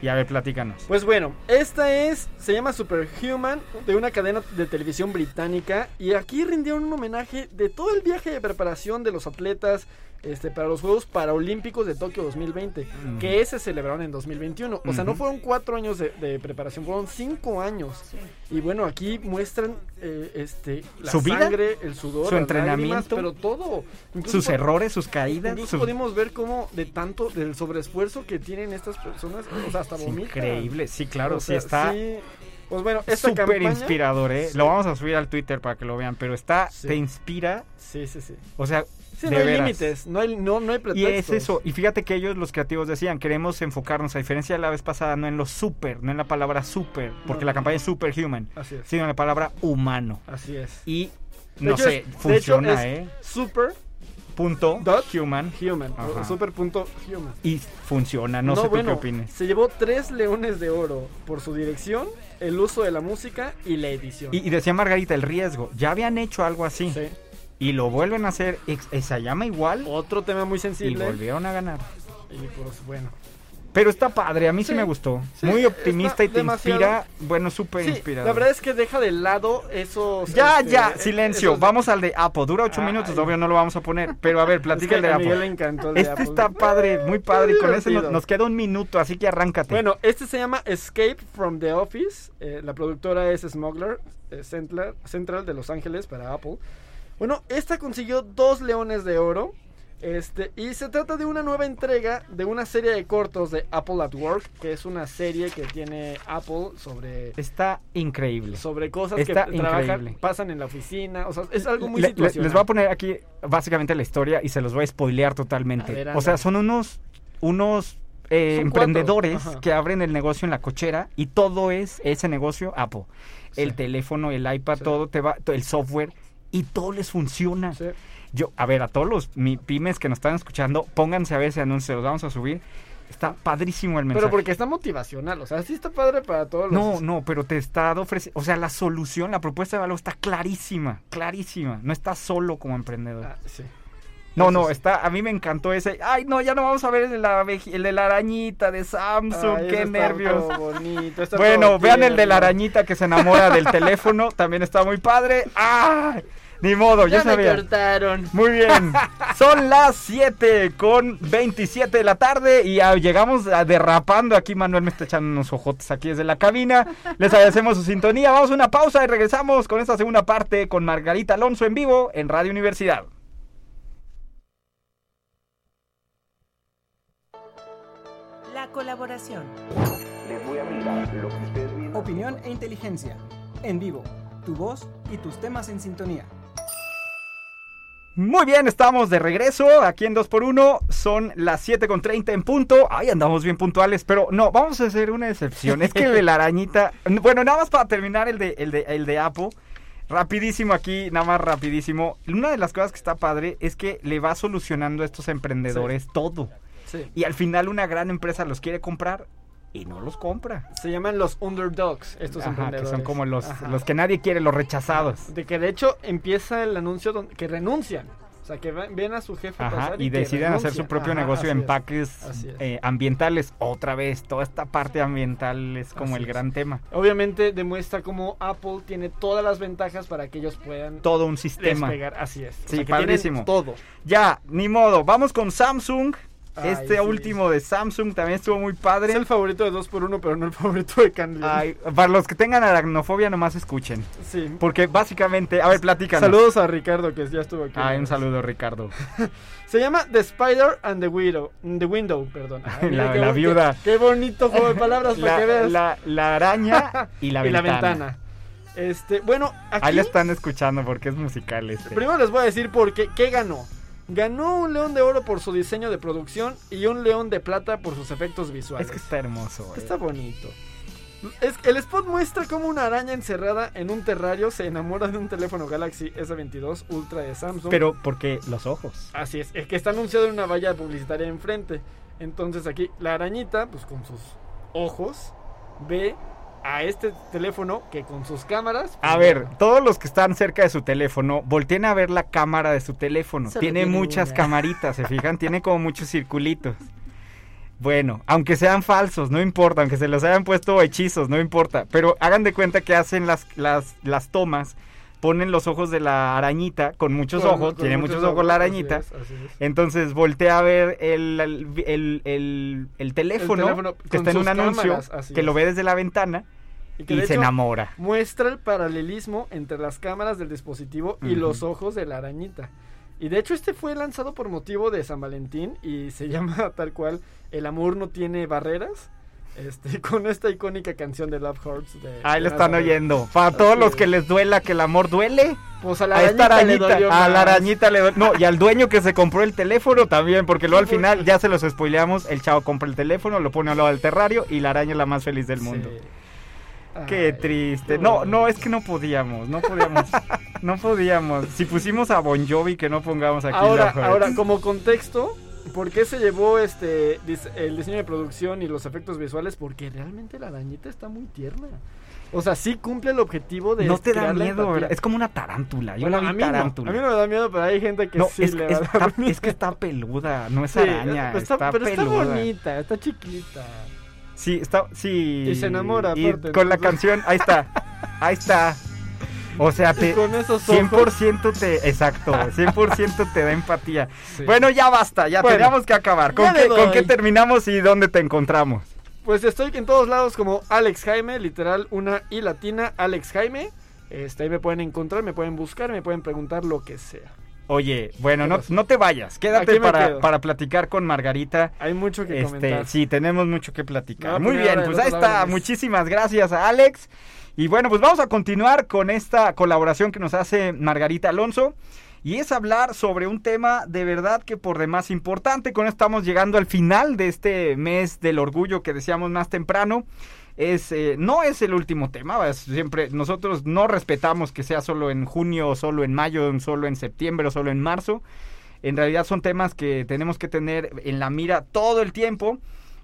Y a ver, platícanos. Pues bueno, esta es, se llama Superhuman, de una cadena de televisión británica. Y aquí rindieron un homenaje de todo el viaje de preparación de los atletas, este, para los Juegos Paralímpicos de Tokio 2020, Mm. que se celebraron en 2021. O sea, no fueron cuatro años de, de preparación, fueron cinco años. Y bueno, aquí muestran eh, este, la ¿Su vida? sangre, el sudor, ¿Su entrenamiento? lágrimas, pero todo. Incluso Sus por- errores, sus caídas. Incluso sus- pudimos ver cómo de tanto del sobreesfuerzo que tienen estas personas, o sea, hasta Es vomitan. increíble, sí, claro, O sí sea, está sí. Pues bueno, esta súper campaña- inspirador, ¿eh? Sí. Lo vamos a subir al Twitter para que lo vean, pero está, Sí. te inspira, Sí, sí, sí. o sea, Sí, no hay límites, no hay, no, no hay Y pretextos. es eso, y fíjate que ellos, los creativos, decían, queremos enfocarnos, a diferencia de la vez pasada, no en lo super, no en la palabra super, porque No. la campaña es superhuman, Así es. sino en la palabra humano. Así es. Y, no hecho sé, es- funciona, hecho ¿eh? Super Punto dot human. human. Ajá. o Super punto human. Y funciona, no, sé tú qué opines. Se llevó tres leones de oro por su dirección, el uso de la música y la edición. Y, y decía Margarita, el riesgo, ya habían hecho algo así, Sí. Y lo vuelven a hacer, ex- eh, llama igual, Otro tema muy y sensible. volvieron a ganar. Y pues bueno. Pero está padre, a mí sí, Sí, me gustó. sí, Muy optimista y te demasiado- inspira, bueno, súper Sí, inspirador. la verdad es que deja de lado esos. Ya, este, ya, eh, silencio. esos- Vamos al de Apple. Dura ocho Ay. minutos, obvio no lo vamos a poner. Pero a ver, Es platica que el de a Miguel Apple. le encantó el de Este Apple. está padre, muy padre. Y con ese nos, queda un minuto, así que arráncate. Bueno, este se llama Escape from the Office. eh, la productora es Smuggler eh, Central, Central de Los Ángeles para Apple. Bueno, esta consiguió dos leones de oro. Este, y se trata de una nueva entrega de una serie de cortos de Apple at Work, que es una serie que tiene Apple sobre, Está increíble. sobre cosas Está que trabajan, pasan en la oficina. O sea, es algo muy Le- situacional. les voy a poner aquí básicamente la historia y se los voy a spoilear totalmente. A ver, o sea, son unos, unos eh, emprendedores que abren el negocio en la cochera y todo es ese negocio Apple. El teléfono, el iPad, Sí. todo te va, el software y todo les funciona. Sí. Yo, a ver, a todos los mi pymes que nos están escuchando, pónganse a ver ese anuncio, los vamos a subir. Está padrísimo el mensaje. Pero porque está motivacional, o sea, sí está padre para todos los... No, no, pero te está ofreciendo, o sea, la solución, la propuesta de valor está clarísima, clarísima. No estás solo como emprendedor. Ah, sí. no, no, está, a mí me encantó ese. Ay, no, ya no vamos a ver el de la, abeji- el de la arañita de Samsung, Ay, qué nervios. bonito, Bueno, vean el de la arañita que se enamora del teléfono, también está muy padre. ¡Ah! Ni modo, ya, Ya me sabía. cortaron. Muy bien. Son las 7 con 27 de la tarde y ah, llegamos a derrapando. Aquí Manuel me está echando unos ojotes aquí desde la cabina. Les agradecemos su sintonía. Vamos a una pausa y regresamos con esta segunda parte con Margarita Alonso en vivo en Radio Universidad. La colaboración. Opinión e inteligencia. En vivo. Tu voz y tus temas en sintonía. Muy bien, estamos de regreso aquí en 2x1. Son las 7 con 30 en punto. Ay, andamos bien puntuales, pero no, vamos a hacer una excepción. Es que el de la arañita. Bueno, nada más para terminar el de, el de, el de Apple. Rapidísimo aquí, nada más rapidísimo. Una de las cosas que está padre es que le va solucionando a estos emprendedores todo. Sí. Y al final una gran empresa los quiere comprar y no los compra. Se llaman los underdogs, estos Ajá, que emprendedores. son como los, Ajá. los que nadie quiere, los rechazados. De que de hecho empieza el anuncio donde, que renuncian. O sea, que ven, a su jefe Ajá, pasar y que deciden hacer su propio Ajá, negocio es. empaques eh, ambientales. Otra vez, toda esta parte ambiental es como Así el es. gran tema. Obviamente demuestra cómo Apple tiene todas las ventajas para que ellos puedan Todo un sistema. despegar. Así es. O Sí, sea, que tienen padrísimo. Todo. Ya, ni modo. Vamos con Samsung. Ay, este sí. último de Samsung también estuvo muy padre. Es el favorito de 2x1, pero no el favorito de Candy. Ay, para los que tengan aracnofobia, nomás escuchen. Sí. Porque básicamente, a ver, platícanos. Saludos a Ricardo que ya estuvo aquí. Ay, un saludo, Ricardo. Se llama The Spider and the Widow. The Window, perdón. Ay, La- qué la bo- qué- viuda. Qué, bonito juego de palabras para La, que veas. la- la araña y la y la ventana. Este, bueno, aquí Ahí la están escuchando porque es musical este. primero les voy a decir por qué, qué ganó. Ganó un león de oro por su diseño de producción y un león de plata por sus efectos visuales. Es que está hermoso. eh. Está bonito. Es, el spot muestra cómo una araña encerrada en un terrario se enamora de un teléfono Galaxy S22 Ultra de Samsung. Pero porque los ojos. Así es, el que está anunciado en una valla publicitaria enfrente. Entonces aquí la arañita, pues con sus ojos, ve a este teléfono que con sus cámaras... A pues, ver, todos los que están cerca de su teléfono, volteen a ver la cámara de su teléfono. Tiene tiene muchas una. camaritas, ¿se fijan? Tiene como muchos circulitos. Bueno, aunque sean falsos, no importa, aunque se los hayan puesto hechizos, no importa. Pero hagan de cuenta que hacen las, las, las tomas ponen los ojos de la arañita con muchos Con- ojos, con tiene muchos ojos la así arañita. es, así es. Entonces voltea a ver el, el, el- el- el teléfono, teléfono que está en un anuncio cámaras, que lo ve desde la ventana y, que se hecho, enamora. Muestra el paralelismo entre las cámaras del dispositivo y los ojos de la arañita. Y de hecho este fue lanzado por motivo de San Valentín y se llama tal cual El amor no tiene barreras. Este, con esta icónica canción de Love Hearts. De, Ahí lo están oyendo. Para todos los que les duela que el amor duele. Pues a la a esta arañita le arañita, dolió a la arañita le. No, y al dueño que se compró el teléfono también, porque luego al final porque- ya se los spoileamos. El chavo compra el teléfono, lo pone al lado del terrario y la araña es la más feliz del mundo. Sí. Qué triste. No, no, es que no podíamos, no podíamos. no podíamos. Si pusimos a Bon Jovi, que no pongamos aquí Ahora, ahora, como contexto, ¿por qué se llevó este el diseño de producción y los efectos visuales? Porque realmente la arañita está muy tierna. O sea, sí cumple el objetivo de No te da miedo. Es como una tarántula. Yo Bueno, la vi a mí no, tarántula. a mí no me da miedo, pero hay gente que No, sí es, le es- va a está- dar miedo. es que está peluda, no es Sí, araña, está- está, pero está bonita, está chiquita. Sí, está, sí. Y se enamora, Y aparte, con la canción, ahí está, ahí está. O sea, te, con esos ojos. 100% te, exacto, 100% te da empatía. Sí. Bueno, ya basta, ya Bueno, teníamos que acabar. ¿Con qué, ¿Con qué terminamos y dónde te encontramos? Pues estoy en todos lados como Alex Jaime, literal una I latina, Alex Jaime. Este, ahí me pueden encontrar, me pueden buscar, me pueden preguntar lo que sea. Oye, bueno, ¿Qué no, no te vayas, quédate para, para platicar con Margarita. Hay mucho que Este, comentar. sí, tenemos mucho que platicar. Muy bien, pues ahí está. Muchísimas gracias a Alex. Y bueno, pues vamos a continuar con esta colaboración que nos hace Margarita Alonso. Y es hablar sobre un tema de verdad que por demás importante. Con esto estamos llegando al final de este mes del orgullo que decíamos más temprano. Eh, no es el último tema, siempre nosotros no respetamos que sea solo en junio, o solo en mayo, solo en septiembre o solo en marzo. En realidad son temas que tenemos que tener en la mira todo el tiempo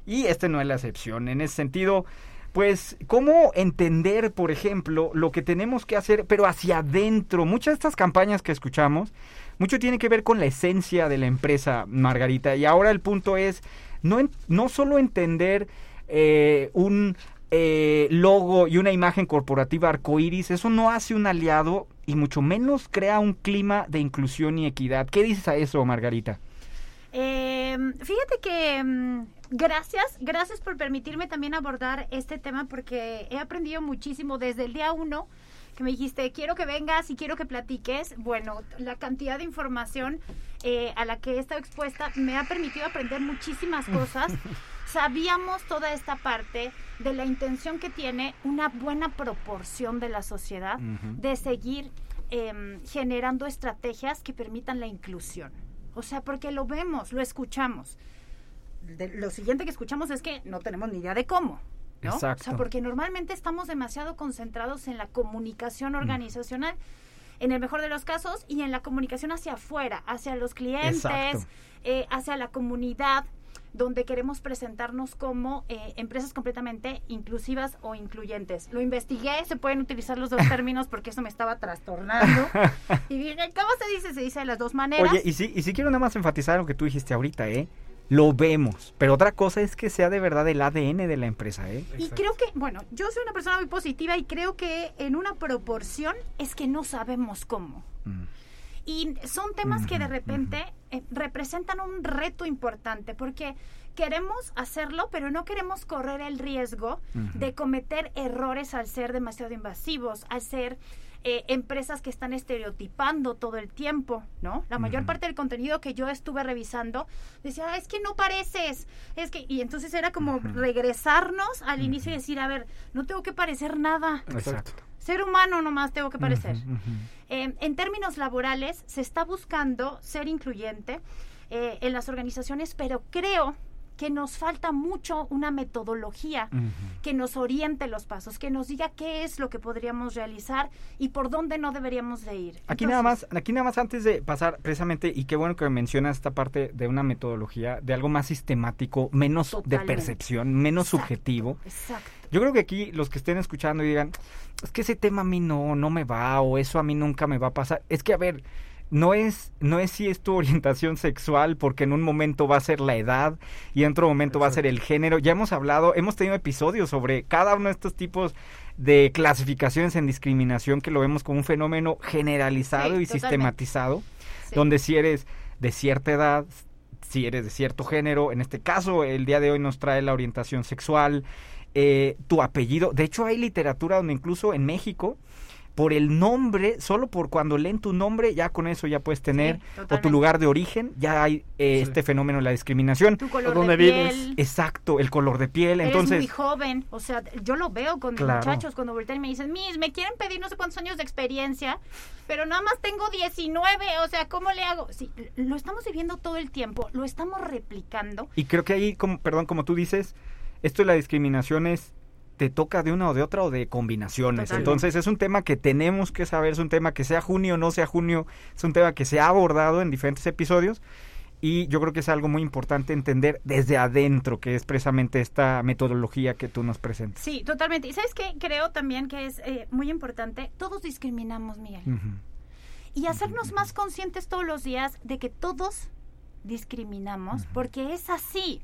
y este no es la excepción. En ese sentido, pues, ¿cómo entender, por ejemplo, lo que tenemos que hacer, pero hacia adentro? Muchas de estas campañas que escuchamos, mucho tiene que ver con la esencia de la empresa, Margarita. Y ahora el punto es, no, no solo entender eh, un eh, logo y una imagen corporativa arcoíris, eso no hace un aliado y mucho menos crea un clima de inclusión y equidad. ¿Qué dices a eso, Margarita? Eh, fíjate que mm, gracias, gracias por permitirme también abordar este tema porque he aprendido muchísimo desde el día uno que me dijiste, quiero que vengas y quiero que platiques. Bueno, la cantidad de información eh, a la que he estado expuesta me ha permitido aprender muchísimas cosas. Sabíamos toda esta parte de la intención que tiene una buena proporción de la sociedad de seguir em, generando estrategias que permitan la inclusión. O sea, porque lo vemos, lo escuchamos. De- lo siguiente que escuchamos es que no tenemos ni idea de cómo. ¿no? O Exacto. sea, porque normalmente estamos demasiado concentrados en la comunicación organizacional, en el mejor de los casos, y en la comunicación hacia afuera, hacia los clientes, eh, hacia la comunidad, donde queremos presentarnos como eh, empresas completamente inclusivas o incluyentes. Lo investigué, se pueden utilizar los dos términos porque eso me estaba trastornando. y dije, ¿cómo se dice? Se dice de las dos maneras. Oye, y sí, y sí quiero nada más enfatizar lo que tú dijiste ahorita, ¿eh? Lo vemos, pero otra cosa es que sea de verdad el ADN de la empresa, ¿eh? Y creo que, bueno, yo soy una persona muy positiva y creo que en una proporción es que no sabemos cómo. Mm. Y son temas que de repente eh, representan un reto importante porque queremos hacerlo, pero no queremos correr el riesgo de cometer errores al ser demasiado invasivos, al ser eh, empresas que están estereotipando todo el tiempo, ¿no? La mayor parte del contenido que yo estuve revisando decía, "Ah, es que no pareces, es que, y entonces era como regresarnos al inicio y decir, a ver, no tengo que parecer nada, Exacto. ser humano nomás tengo que parecer. Eh, en términos laborales, se está buscando ser incluyente eh, en las organizaciones, pero creo que nos falta mucho una metodología que nos oriente los pasos, que nos diga qué es lo que podríamos realizar y por dónde no deberíamos de ir. Aquí nada más, aquí nada más antes de pasar precisamente, y qué bueno que mencionas esta parte de una metodología, de algo más sistemático, menos Totalmente. de percepción, menos Exacto. subjetivo. Exacto. Yo creo que aquí los que estén escuchando y digan, es que ese tema a mí no, no me va, o eso a mí nunca me va a pasar. Es que, a ver, no es, no es si es tu orientación sexual, porque en un momento va a ser la edad y en otro momento va a ser el género. Ya hemos hablado, hemos tenido episodios sobre cada uno de estos tipos de clasificaciones en discriminación que lo vemos como un fenómeno generalizado Sí, y totalmente. sistematizado, Sí. donde si eres de cierta edad, si eres de cierto género, en este caso el día de hoy nos trae la orientación sexual, eh, tu apellido, de hecho hay literatura donde incluso en México, por el nombre, solo por cuando leen tu nombre, ya con eso ya puedes tener, o tu lugar de origen, ya hay eh, este fenómeno de la discriminación. Tu color dónde de vives. piel. Exacto, el color de piel, Eres entonces... muy joven, o sea, yo lo veo con mis Claro. muchachos cuando voltean y me dicen, Miss, me quieren pedir no sé cuántos años de experiencia, pero nada más tengo 19, o sea, ¿cómo le hago? Sí, lo estamos viviendo todo el tiempo, lo estamos replicando. Y creo que ahí, como, perdón, como tú dices, esto de la discriminación es, te toca de una o de otra o de combinaciones. Totalmente. Entonces es un tema que tenemos que saber, es un tema que sea junio o no sea junio, es un tema que se ha abordado en diferentes episodios y yo creo que es algo muy importante entender desde adentro, que es precisamente esta metodología que tú nos presentas. Sí, totalmente. ¿Y sabes qué? Creo también que es eh, muy importante, todos discriminamos, Miguel. Y hacernos más conscientes todos los días de que todos discriminamos, porque es así.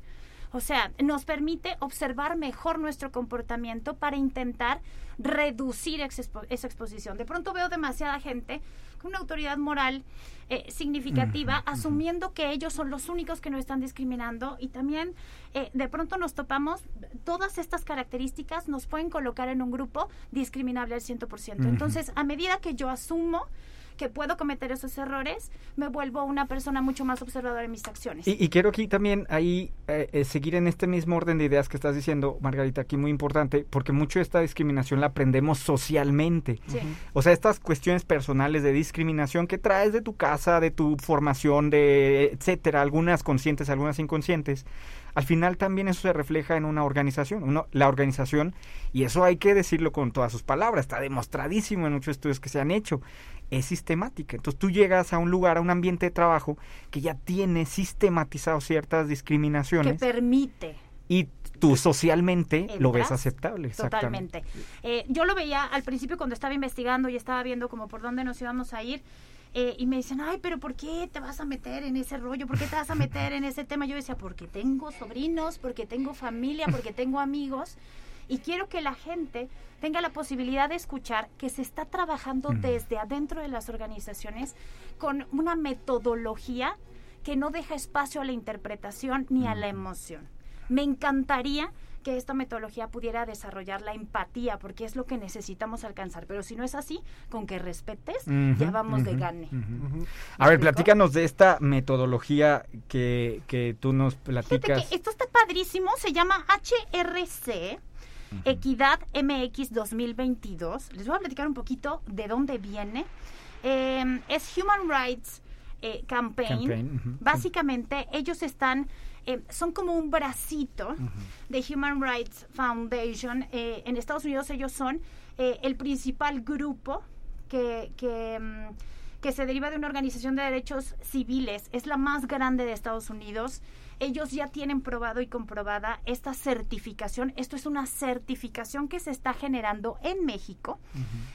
O sea, nos permite observar mejor nuestro comportamiento para intentar reducir ex- esa exposición. De pronto veo demasiada gente con una autoridad moral eh, significativa, asumiendo que ellos son los únicos que no están discriminando y también eh, de pronto nos topamos, todas estas características nos pueden colocar en un grupo discriminable al 100%. Ujú. Entonces, a medida que yo asumo que puedo cometer esos errores, me vuelvo una persona mucho más observadora en mis acciones. Y, y quiero aquí también ahí eh, eh, seguir en este mismo orden de ideas que estás diciendo, Margarita, aquí muy importante, porque mucho de esta discriminación la aprendemos socialmente. Sí. O sea, estas cuestiones personales de discriminación que traes de tu casa, de tu formación, de etcétera, algunas conscientes, algunas inconscientes, al final también eso se refleja en una organización, uno- la organización, y eso hay que decirlo con todas sus palabras, está demostradísimo en muchos estudios que se han hecho, es sistemática. Entonces tú llegas a un lugar, a un ambiente de trabajo que ya tiene sistematizado ciertas que discriminaciones permite y tú socialmente lo ves aceptable. exactamente. Totalmente. Eh, yo lo veía al principio cuando estaba investigando y estaba viendo como por dónde nos íbamos a ir. Eh, y me dicen, ay, pero ¿por qué te vas a meter en ese rollo? ¿Por qué te vas a meter en ese tema? Yo decía, porque tengo sobrinos, porque tengo familia, porque tengo amigos. Y quiero que la gente tenga la posibilidad de escuchar que se está trabajando Ujú. desde adentro de las organizaciones con una metodología que no deja espacio a la interpretación ni a la emoción. Me encantaría que esta metodología pudiera desarrollar la empatía, porque es lo que necesitamos alcanzar. Pero si no es así, con que respetes, ya vamos de gane. A ver, platícanos de esta metodología que, que tú nos Fíjate platicas. que esto está padrísimo, se llama HRC, Equidad MX 2022. Les voy a platicar un poquito de dónde viene. Eh, es Human Rights eh, Campaign. Básicamente, ellos están, eh, son como un bracito de Human Rights Foundation. Eh, en Estados Unidos ellos son eh, el principal grupo que, que, mm, que se deriva de una organización de derechos civiles. Es la más grande de Estados Unidos. Ellos ya tienen probado y comprobada esta certificación. Esto es una certificación que se está generando en México.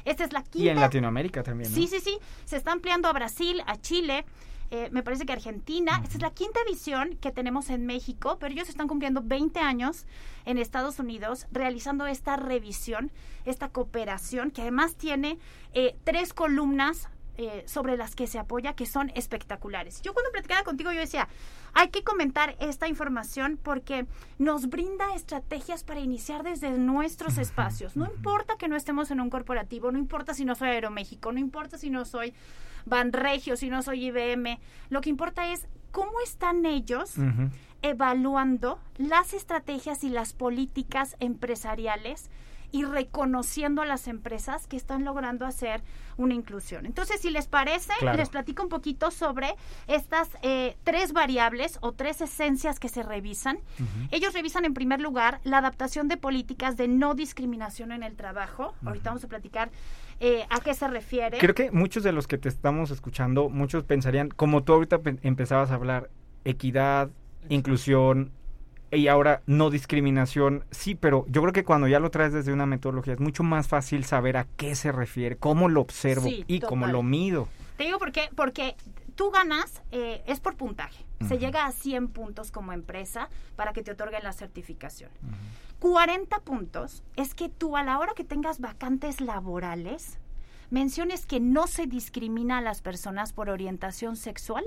Esta es la quinta. Y en Latinoamérica también. ¿no? Sí, sí, sí. Se está ampliando a Brasil, a Chile, eh, me parece que Argentina. Esta es la quinta edición que tenemos en México, pero ellos están cumpliendo 20 años en Estados Unidos realizando esta revisión, esta cooperación, que además tiene eh, tres columnas. eh, sobre las que se apoya que son espectaculares. Yo cuando platicaba contigo yo decía, hay que comentar esta información porque nos brinda estrategias para iniciar desde nuestros espacios. No importa que no estemos en un corporativo, no importa si no soy Aeroméxico, no importa si no soy Banregio, si no soy IBM. Lo que importa es cómo están ellos evaluando las estrategias y las políticas empresariales y reconociendo a las empresas que están logrando hacer una inclusión. Entonces, si les parece, Claro. les platico un poquito sobre estas eh, tres variables o tres esencias que se revisan. Ellos revisan en primer lugar la adaptación de políticas de no discriminación en el trabajo. Ahorita vamos a platicar eh, a qué se refiere. Creo que muchos de los que te estamos escuchando, muchos pensarían, como tú ahorita pe- empezabas a hablar, equidad, inclusión y ahora no discriminación, sí, pero yo creo que cuando ya lo traes desde una metodología es mucho más fácil saber a qué se refiere, cómo lo observo Sí, y cómo total. lo mido. Te digo por qué, porque tú ganas, eh, es por puntaje. Se llega a 100 puntos como empresa para que te otorguen la certificación. 40 puntos es que tú a la hora que tengas vacantes laborales, menciones que no se discrimina a las personas por orientación sexual.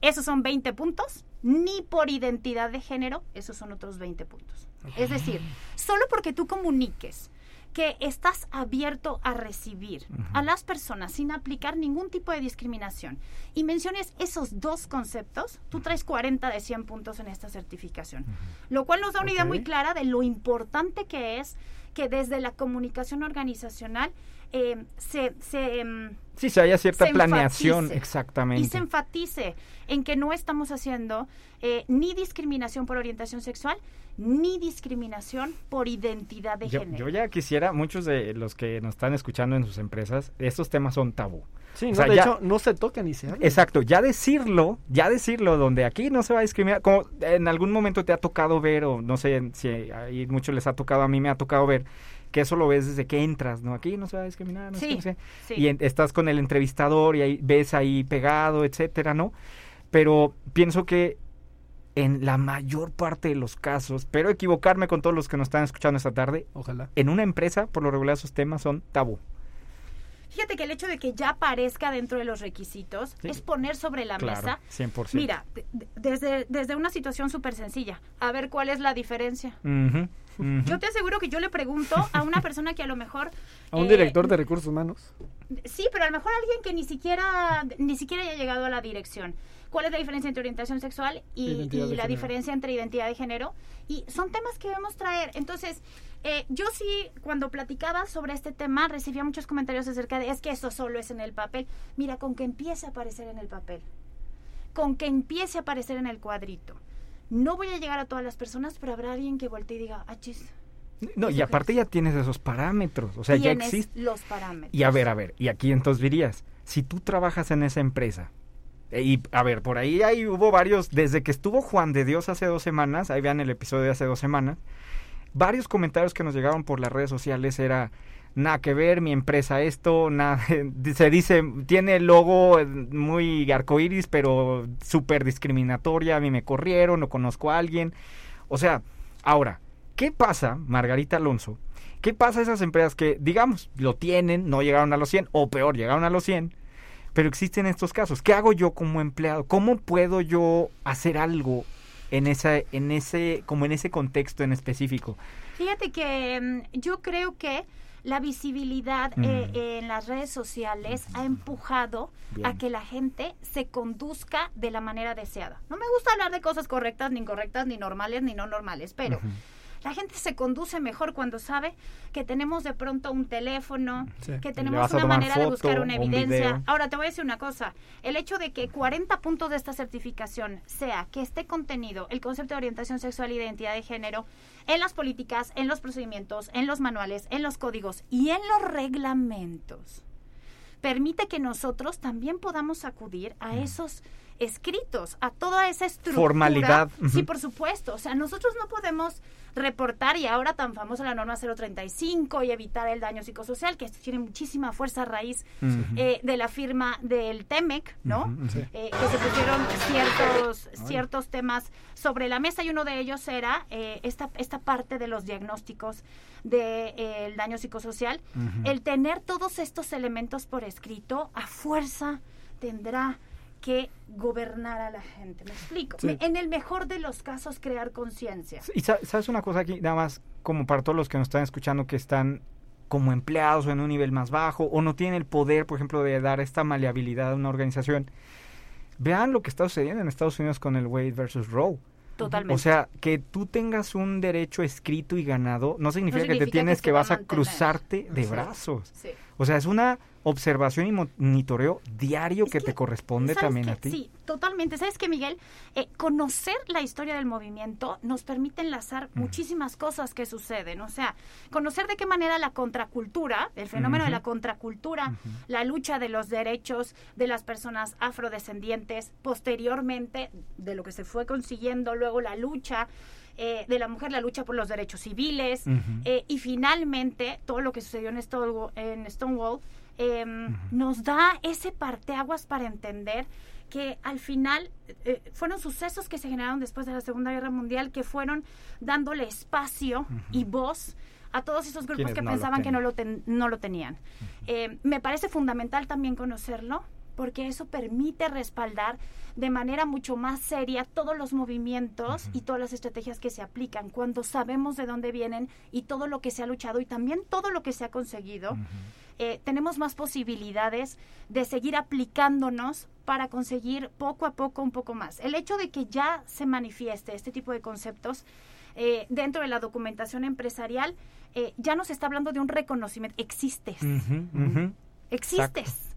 Esos son 20 puntos, ni por identidad de género, esos son otros 20 puntos. Es decir, solo porque tú comuniques que estás abierto a recibir a las personas sin aplicar ningún tipo de discriminación. Y menciones esos dos conceptos, tú traes 40 de 100 puntos en esta certificación. Lo cual nos da una idea muy clara de lo importante que es que desde la comunicación organizacional eh, se... se em, Sí, se haya cierta se planeación, enfatice. exactamente. y se enfatice en que no estamos haciendo eh, ni discriminación por orientación sexual ni discriminación por identidad de Yo, género. yo ya quisiera, muchos de los que nos están escuchando en sus empresas, estos temas son tabú. Sí, O no, sea, de ya- hecho, no se toca ni se habla. Exacto, ya decirlo, ya decirlo, donde aquí no se va a discriminar, como en algún momento te ha tocado ver, o no sé si a muchos les ha tocado, a mí me ha tocado ver, que eso lo ves desde que entras, ¿no? Aquí no se va a discriminar, no sé Sí, sé. sí. Y en- estás con el entrevistador y ahí ves ahí pegado, etcétera, ¿no? Pero pienso que en la mayor parte de los casos, pero equivocarme con todos los que nos están escuchando esta tarde, Ojalá. en una empresa, por lo regular, esos temas son tabú. Fíjate que el hecho de que ya aparezca dentro de los requisitos Sí. es poner sobre la Claro, mesa 100%. Mira, de- de- desde, desde una situación súper sencilla, a ver cuál es la diferencia. Yo te aseguro que yo le pregunto a una persona que a lo mejor... A un eh, director de recursos humanos. Sí, pero a lo mejor alguien que ni siquiera, ni siquiera haya llegado a la dirección. ¿Cuál es la diferencia entre orientación sexual y, la género. diferencia entre identidad de género? Y son temas que debemos traer. Entonces, eh, yo sí, cuando platicaba sobre este tema, recibía muchos comentarios acerca de, es que eso solo es en el papel. Mira, con que empiece a aparecer en el papel, con que empiece a aparecer en el cuadrito. No voy a llegar a todas las personas, pero habrá alguien que voltee y diga, ah, chis, No, y aparte ya tienes esos parámetros, o sea, ya tienes existe. los parámetros. Y a ver, a ver, y aquí entonces dirías, si tú trabajas en esa empresa, eh, y a ver, por ahí, ahí hubo varios, desde que estuvo Juan de Dios hace dos semanas, ahí vean el episodio de hace dos semanas, varios comentarios que nos llegaban por las redes sociales era, nada que ver, mi empresa esto, nada, se dice, tiene el logo eh, muy arcoíris, pero súper discriminatoria, a mí me corrieron, no conozco a alguien, o sea, ahora, ¿qué pasa, Margarita Alonso? ¿Qué pasa a esas empresas que, digamos, lo tienen, no llegaron a los 100, o peor, llegaron a los 100, pero existen estos casos? ¿Qué hago yo como empleado? ¿Cómo puedo yo hacer algo en esa, en ese, como en ese contexto en específico? Fíjate que mm, yo creo que la visibilidad Mm. eh, en las redes sociales ha empujado Bien. a que la gente se conduzca de la manera deseada. No me gusta hablar de cosas correctas, ni incorrectas, ni normales, ni no normales, pero. La gente se conduce mejor cuando sabe que tenemos de pronto un teléfono, Sí. que tenemos una manera de buscar una un evidencia. Ahora te voy a decir una cosa, el hecho de que 40 puntos de esta certificación sea que esté contenido el concepto de orientación sexual e identidad de género en las políticas, en los procedimientos, en los manuales, en los códigos y en los reglamentos, permite que nosotros también podamos acudir a esos escritos, a toda esa estructura. Formalidad, Sí, por supuesto. O sea, nosotros no podemos reportar y ahora tan famosa la norma 035 y evitar el daño psicosocial, que esto tiene muchísima fuerza a raíz eh, de la firma del TEMEC, ¿no? Eh, que se pusieron ciertos, ciertos temas sobre la mesa y uno de ellos era eh, esta, esta parte de los diagnósticos del daño psicosocial. El tener todos estos elementos por escrito a fuerza tendrá que gobernar a la gente. ¿Me explico? Sí. En el mejor de los casos, crear conciencia. Y sa- sabes una cosa aquí, nada más como para todos los que nos están escuchando que están como empleados o en un nivel más bajo o no tienen el poder, por ejemplo, de dar esta maleabilidad a una organización. Vean lo que está sucediendo en Estados Unidos con el Wade versus Roe. Totalmente. O sea, que tú tengas un derecho escrito y ganado no significa, que te tienes que a vas a cruzarte de Sí. brazos. Sí. O sea, es una observación y monitoreo diario que, que, te corresponde ¿Sabes también a ti. Sí, totalmente. ¿Sabes qué, Miguel? Eh, conocer la historia del movimiento nos permite enlazar muchísimas cosas que suceden. O sea, conocer de qué manera la contracultura, el fenómeno de la contracultura, la lucha de los derechos de las personas afrodescendientes, posteriormente de lo que se fue consiguiendo, luego la lucha eh, de la mujer, la lucha por los derechos civiles, eh, y finalmente todo lo que sucedió en Stonewall, en Stonewall em, nos da ese parteaguas para entender que al final eh, fueron sucesos que se generaron después de la Segunda Guerra Mundial que fueron dándole espacio y voz a todos esos grupos que no pensaban que no lo, ten- no lo tenían. Eh, me parece fundamental también conocerlo porque eso permite respaldar de manera mucho más seria todos los movimientos y todas las estrategias que se aplican cuando sabemos de dónde vienen y todo lo que se ha luchado y también todo lo que se ha conseguido. eh, tenemos más posibilidades de seguir aplicándonos para conseguir poco a poco un poco más. El hecho de que ya se manifieste este tipo de conceptos eh, dentro de la documentación empresarial eh, ya nos está hablando de un reconocimiento. Existes. Ujú. Existes.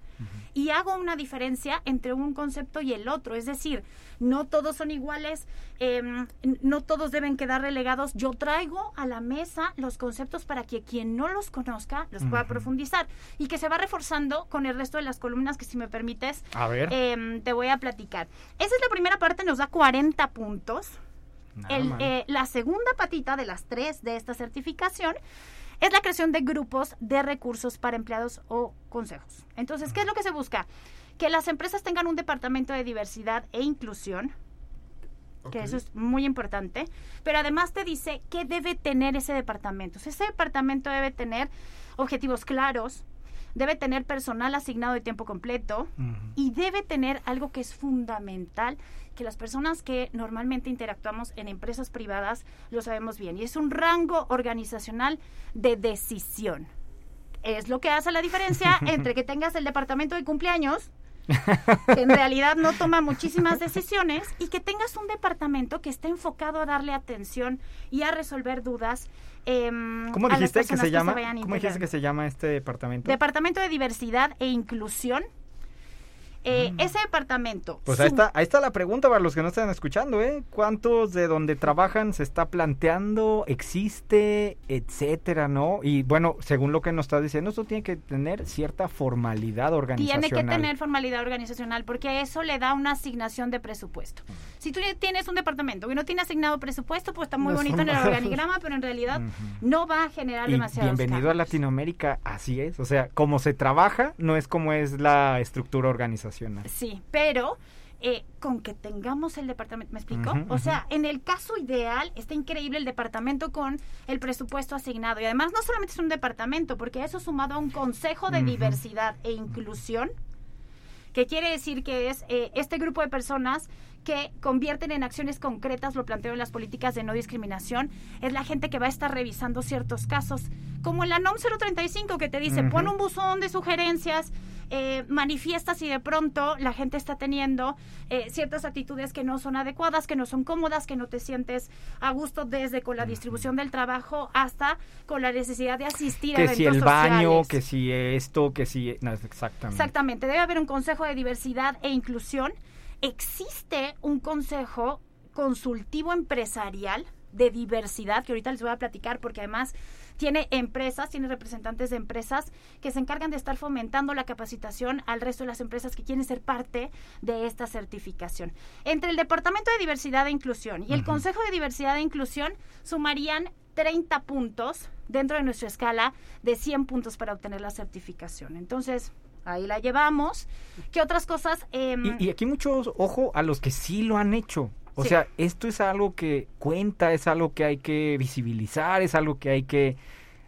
Y hago una diferencia entre un concepto y el otro. Es decir, no todos son iguales, em, no todos deben quedar relegados. Yo traigo a la mesa los conceptos para que quien no los conozca los pueda Ujú. profundizar y que se va reforzando con el resto de las columnas que si me permites A ver. em, te voy a platicar. Esa es la primera parte, nos da 40 puntos. El, eh, la segunda patita de las tres de esta certificación es la creación de grupos de recursos para empleados o consejos. Entonces, ¿qué es lo que se busca? Que las empresas tengan un departamento de diversidad e inclusión, que eso es muy importante, pero además te dice qué debe tener ese departamento. O sea, ese departamento debe tener objetivos claros, debe tener personal asignado de tiempo completo y debe tener algo que es fundamental, que las personas que normalmente interactuamos en empresas privadas lo sabemos bien, y es un rango organizacional de decisión. Es lo que hace la diferencia entre que tengas el departamento de cumpleaños, que en realidad no toma muchísimas decisiones, y que tengas un departamento que esté enfocado a darle atención y a resolver dudas. Em, ¿Cómo a las dijiste que se llama? vayan ¿Cómo dijiste que se llama este departamento? Departamento de Diversidad e Inclusión. Eh, Ese departamento. Pues ahí está, ahí está la pregunta para los que no están escuchando, ¿eh? ¿Cuántos de donde trabajan se está planteando, existe, etcétera, no? Y bueno, según lo que nos está diciendo, esto tiene que tener cierta formalidad organizacional. Tiene que tener formalidad organizacional porque eso le da una asignación de presupuesto. Si tú tienes un departamento que no tiene asignado presupuesto, pues está muy No bonito en el organigrama, pero en realidad no va a generar Y demasiados bienvenido a. Latinoamérica, así es. O sea, como se trabaja, no es como es la estructura organizacional. Sí, pero eh, con que tengamos el departamento, ¿me explico? O sea, en el caso ideal está increíble el departamento con el presupuesto asignado. Y además no solamente es un departamento, porque eso sumado a un consejo de diversidad e inclusión, que quiere decir que es eh, este grupo de personas que convierten en acciones concretas, lo planteo en las políticas de no discriminación, es la gente que va a estar revisando ciertos casos, como en la NOM 035 que te dice, pon un buzón de sugerencias, eh, manifiesta si de pronto la gente está teniendo eh, ciertas actitudes que no son adecuadas, que no son cómodas, que no te sientes a gusto desde con la distribución del trabajo hasta con la necesidad de asistir a Que eventos si el baño, que si esto, que si... No, exactamente. Exactamente, debe haber un consejo de diversidad e inclusión. Existe un consejo consultivo empresarial de diversidad, que ahorita les voy a platicar porque además tiene empresas, tiene representantes de empresas que se encargan de estar fomentando la capacitación al resto de las empresas que quieren ser parte de esta certificación. Entre el Departamento de Diversidad e Inclusión y el. Consejo de Diversidad e Inclusión sumarían 30 puntos dentro de nuestra escala de 100 puntos para obtener la certificación. Entonces, ahí la llevamos. ¿Qué otras cosas? Em, Y, y aquí muchos ojo a los que sí lo han hecho. O Sí. sea, esto es algo que cuenta, es algo que hay que visibilizar, es algo que hay que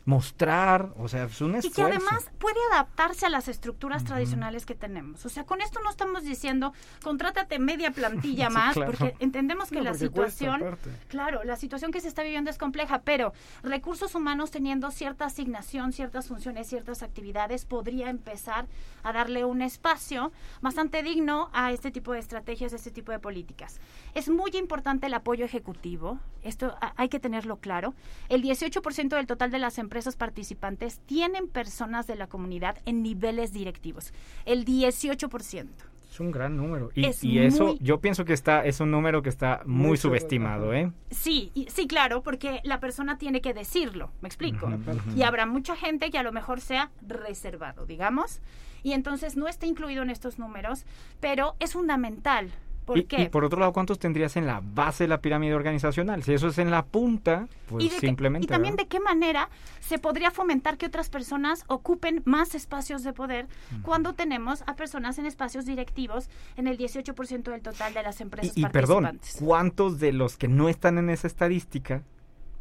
mostrar. O sea, es un y que esfuerzo. además puede adaptarse a las estructuras tradicionales que tenemos. O sea, con esto no estamos diciendo, contrátate media plantilla Sí, más, claro. porque entendemos que No, la cuesta, situación, aparte. claro, la situación que se está viviendo es compleja, pero recursos humanos teniendo cierta asignación, ciertas funciones, ciertas actividades, podría empezar a darle un espacio bastante digno a este tipo de estrategias, a este tipo de políticas. Es muy importante el apoyo ejecutivo, esto hay que tenerlo claro. El 18% del total de las empresas participantes tienen personas de la comunidad en niveles directivos. El 18%. Es un gran número. Y, Es y eso, muy- yo pienso que está, es un número que está muy subestimado, ¿eh? Sí, y- sí, claro, porque la persona tiene que decirlo, me explico. Y habrá mucha gente que a lo mejor sea reservado, digamos, y entonces no está incluido en estos números, pero es fundamental ¿Por y, qué? y por otro lado, ¿cuántos tendrías en la base de la pirámide organizacional? Si eso es en la punta, pues y, de qué- simplemente... y también ¿verdad? de qué manera se podría fomentar que otras personas ocupen más espacios de poder cuando tenemos a personas en espacios directivos en el 18% del total de las empresas Y, y perdón, participantes. ¿cuántos de los que no están en esa estadística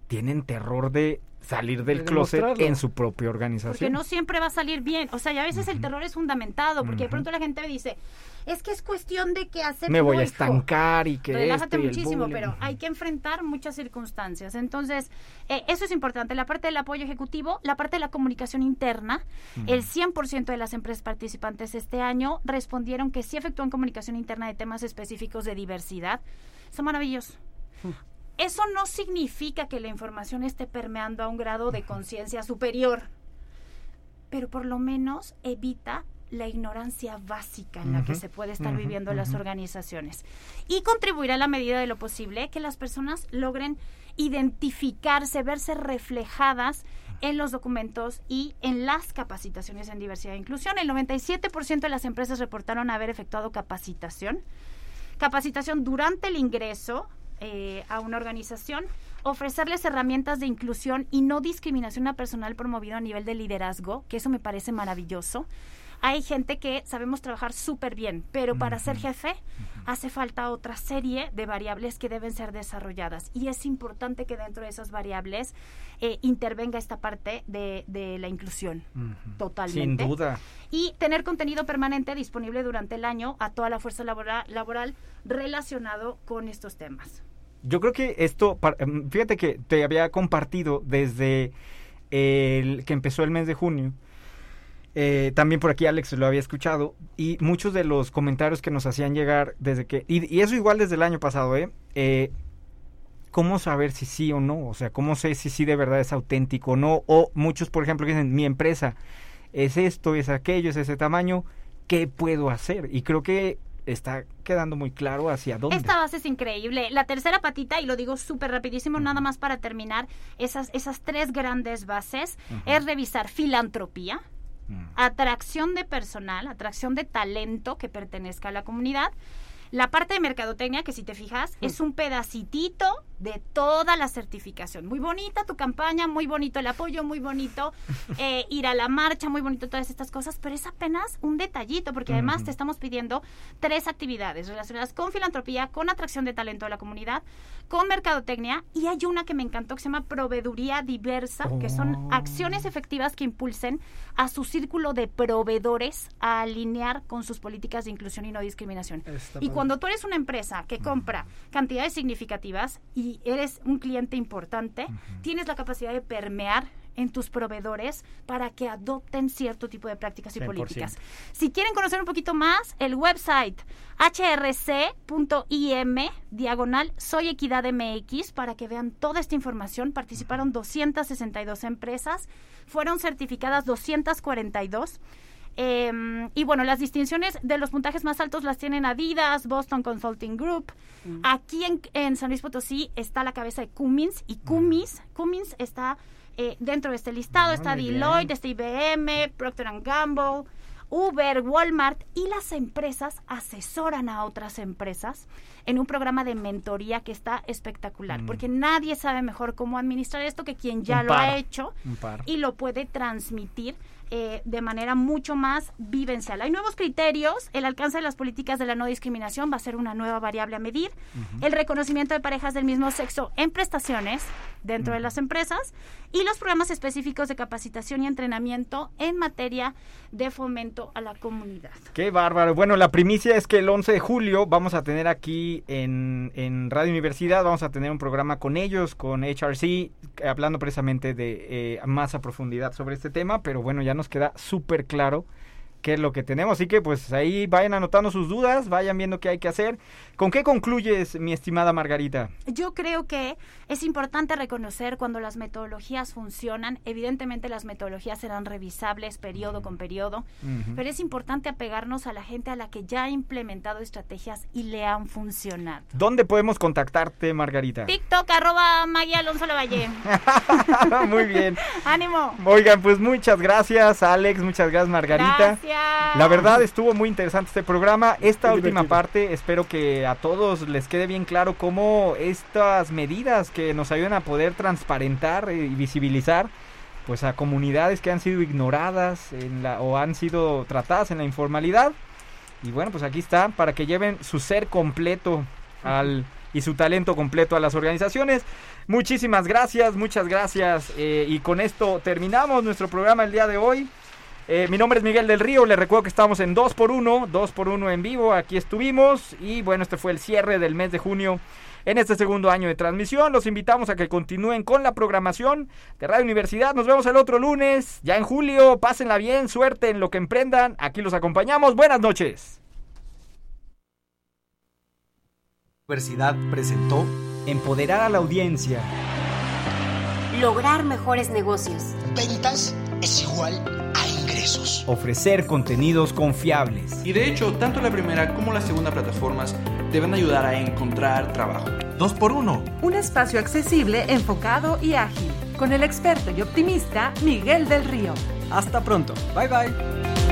tienen terror de salir del De closet en su propia organización? Porque no siempre va a salir bien. O sea, y a veces el terror es fundamentado, porque de pronto la gente dice, es que es cuestión de que hacer Me voy a estancar y que Relájate esto y el muchísimo, pero hay que enfrentar muchas circunstancias. Entonces, eh, eso es importante. La parte del apoyo ejecutivo, la parte de la comunicación interna. El 100% de las empresas participantes este año respondieron que sí efectúan comunicación interna de temas específicos de diversidad. Son maravillosos. Eso no significa que la información esté permeando a un grado de conciencia superior, pero por lo menos evita la ignorancia básica en la que se puede estar viviendo las organizaciones. Y contribuirá a la medida de lo posible que las personas logren identificarse, verse reflejadas en los documentos y en las capacitaciones en diversidad e inclusión. El 97% de las empresas reportaron haber efectuado capacitación. Capacitación durante el ingreso eh, a una organización, ofrecerles herramientas de inclusión y no discriminación a personal promovido a nivel de liderazgo, que eso me parece maravilloso. Hay gente que sabemos trabajar súper bien, pero para ser jefe hace falta otra serie de variables que deben ser desarrolladas. Y es importante que dentro de esas variables eh, intervenga esta parte de, de la inclusión. Totalmente. Sin duda. Y tener contenido permanente disponible durante el año a toda la fuerza labora- laboral relacionado con estos temas. Yo creo que esto, em, fíjate que te había compartido desde el que empezó el mes de junio. Eh, también por aquí Alex lo había escuchado y muchos de los comentarios que nos hacían llegar desde que y, y eso igual desde el año pasado, ¿eh? Eh, ¿Cómo saber si sí o no? O sea, ¿cómo sé si sí de verdad es auténtico o no? O muchos, por ejemplo, que dicen, mi empresa es esto, es aquello, es ese tamaño, ¿qué puedo hacer? Y creo que está quedando muy claro hacia dónde. Esta base es increíble. La tercera patita, y lo digo súper rapidísimo, nada más para terminar, esas, esas tres grandes bases, es revisar filantropía, atracción de personal, atracción de talento que pertenezca a la comunidad. La parte de mercadotecnia, que si te fijas, es un pedacitito de toda la certificación. Muy bonita tu campaña, muy bonito el apoyo, muy bonito eh, ir a la marcha, muy bonito todas estas cosas, pero es apenas un detallito, porque además te estamos pidiendo tres actividades relacionadas con filantropía, con atracción de talento de la comunidad, con mercadotecnia, y hay una que me encantó que se llama proveeduría diversa, que son acciones efectivas que impulsen a su círculo de proveedores a alinear con sus políticas de inclusión y no discriminación. Y padre. cuando tú eres una empresa que compra cantidades significativas y eres un cliente importante, tienes la capacidad de permear en tus proveedores para que adopten cierto tipo de prácticas y 100%. políticas. Si quieren conocer un poquito más, el website hrc.im diagonal soy equidad mx para que vean toda esta información. Participaron 262 empresas, fueron certificadas 242. Eh, y bueno, las distinciones de los puntajes más altos las tienen Adidas, Boston Consulting Group. Aquí en, en San Luis Potosí está la cabeza de Cummins y Cummins, Cummins está eh, dentro de este listado, Ah, está bien. Deloitte, está IBM, Procter Gamble, Uber, Walmart y las empresas asesoran a otras empresas en un programa de mentoría que está espectacular, Mm. porque nadie sabe mejor cómo administrar esto que quien ya Un lo par, ha hecho y lo puede transmitir eh, de manera mucho más vivencial. Hay nuevos criterios, el alcance de las políticas de la no discriminación va a ser una nueva variable a medir, el reconocimiento de parejas del mismo sexo en prestaciones dentro de las empresas y los programas específicos de capacitación y entrenamiento en materia de fomento a la comunidad. Qué bárbaro. Bueno, la primicia es que el 11 de julio vamos a tener aquí en, en Radio Universidad, vamos a tener un programa con ellos, con HRC, hablando precisamente de eh, más a profundidad sobre este tema, pero bueno, ya nos queda súper claro qué es lo que tenemos. Así que pues ahí vayan anotando sus dudas, vayan viendo qué hay que hacer. ¿Con qué concluyes, mi estimada Margarita? Yo creo que es importante reconocer cuando las metodologías funcionan. Evidentemente las metodologías serán revisables periodo con periodo, pero es importante apegarnos a la gente a la que ya ha implementado estrategias y le han funcionado. ¿Dónde podemos contactarte, Margarita? TikTok, arroba Maggie Alonso Lavalle. Muy bien. ¡Ánimo! Oigan, pues muchas gracias, Alex, muchas gracias, Margarita. Gracias. Gracias. La verdad estuvo muy interesante este programa. Esta Muy última divertido. parte espero que a todos les quede bien claro cómo estas medidas que nos ayudan a poder transparentar y visibilizar pues a comunidades que han sido ignoradas en la, o han sido tratadas en la informalidad. Y bueno, pues aquí está para que lleven su ser completo al y su talento completo a las organizaciones. Muchísimas gracias, muchas gracias. eh, y con esto terminamos nuestro programa el día de hoy. Eh, mi nombre es Miguel del Río, les recuerdo que estamos en 2x1, 2x1 en vivo, aquí estuvimos y bueno, este fue el cierre del mes de junio en este segundo año de transmisión. Los invitamos a que continúen con la programación de Radio Universidad. Nos vemos el otro lunes, ya en julio. Pásenla bien, suerte en lo que emprendan. Aquí los acompañamos. Buenas noches. Universidad presentó Empoderar a la audiencia. Lograr mejores negocios. Ventas es igual a ingresos. Ofrecer contenidos confiables. Y de hecho, tanto la primera como la segunda plataformas deben ayudar a encontrar trabajo. 2x1. Un espacio accesible, enfocado y ágil. Con el experto y optimista Miguel del Río. Hasta pronto. Bye bye.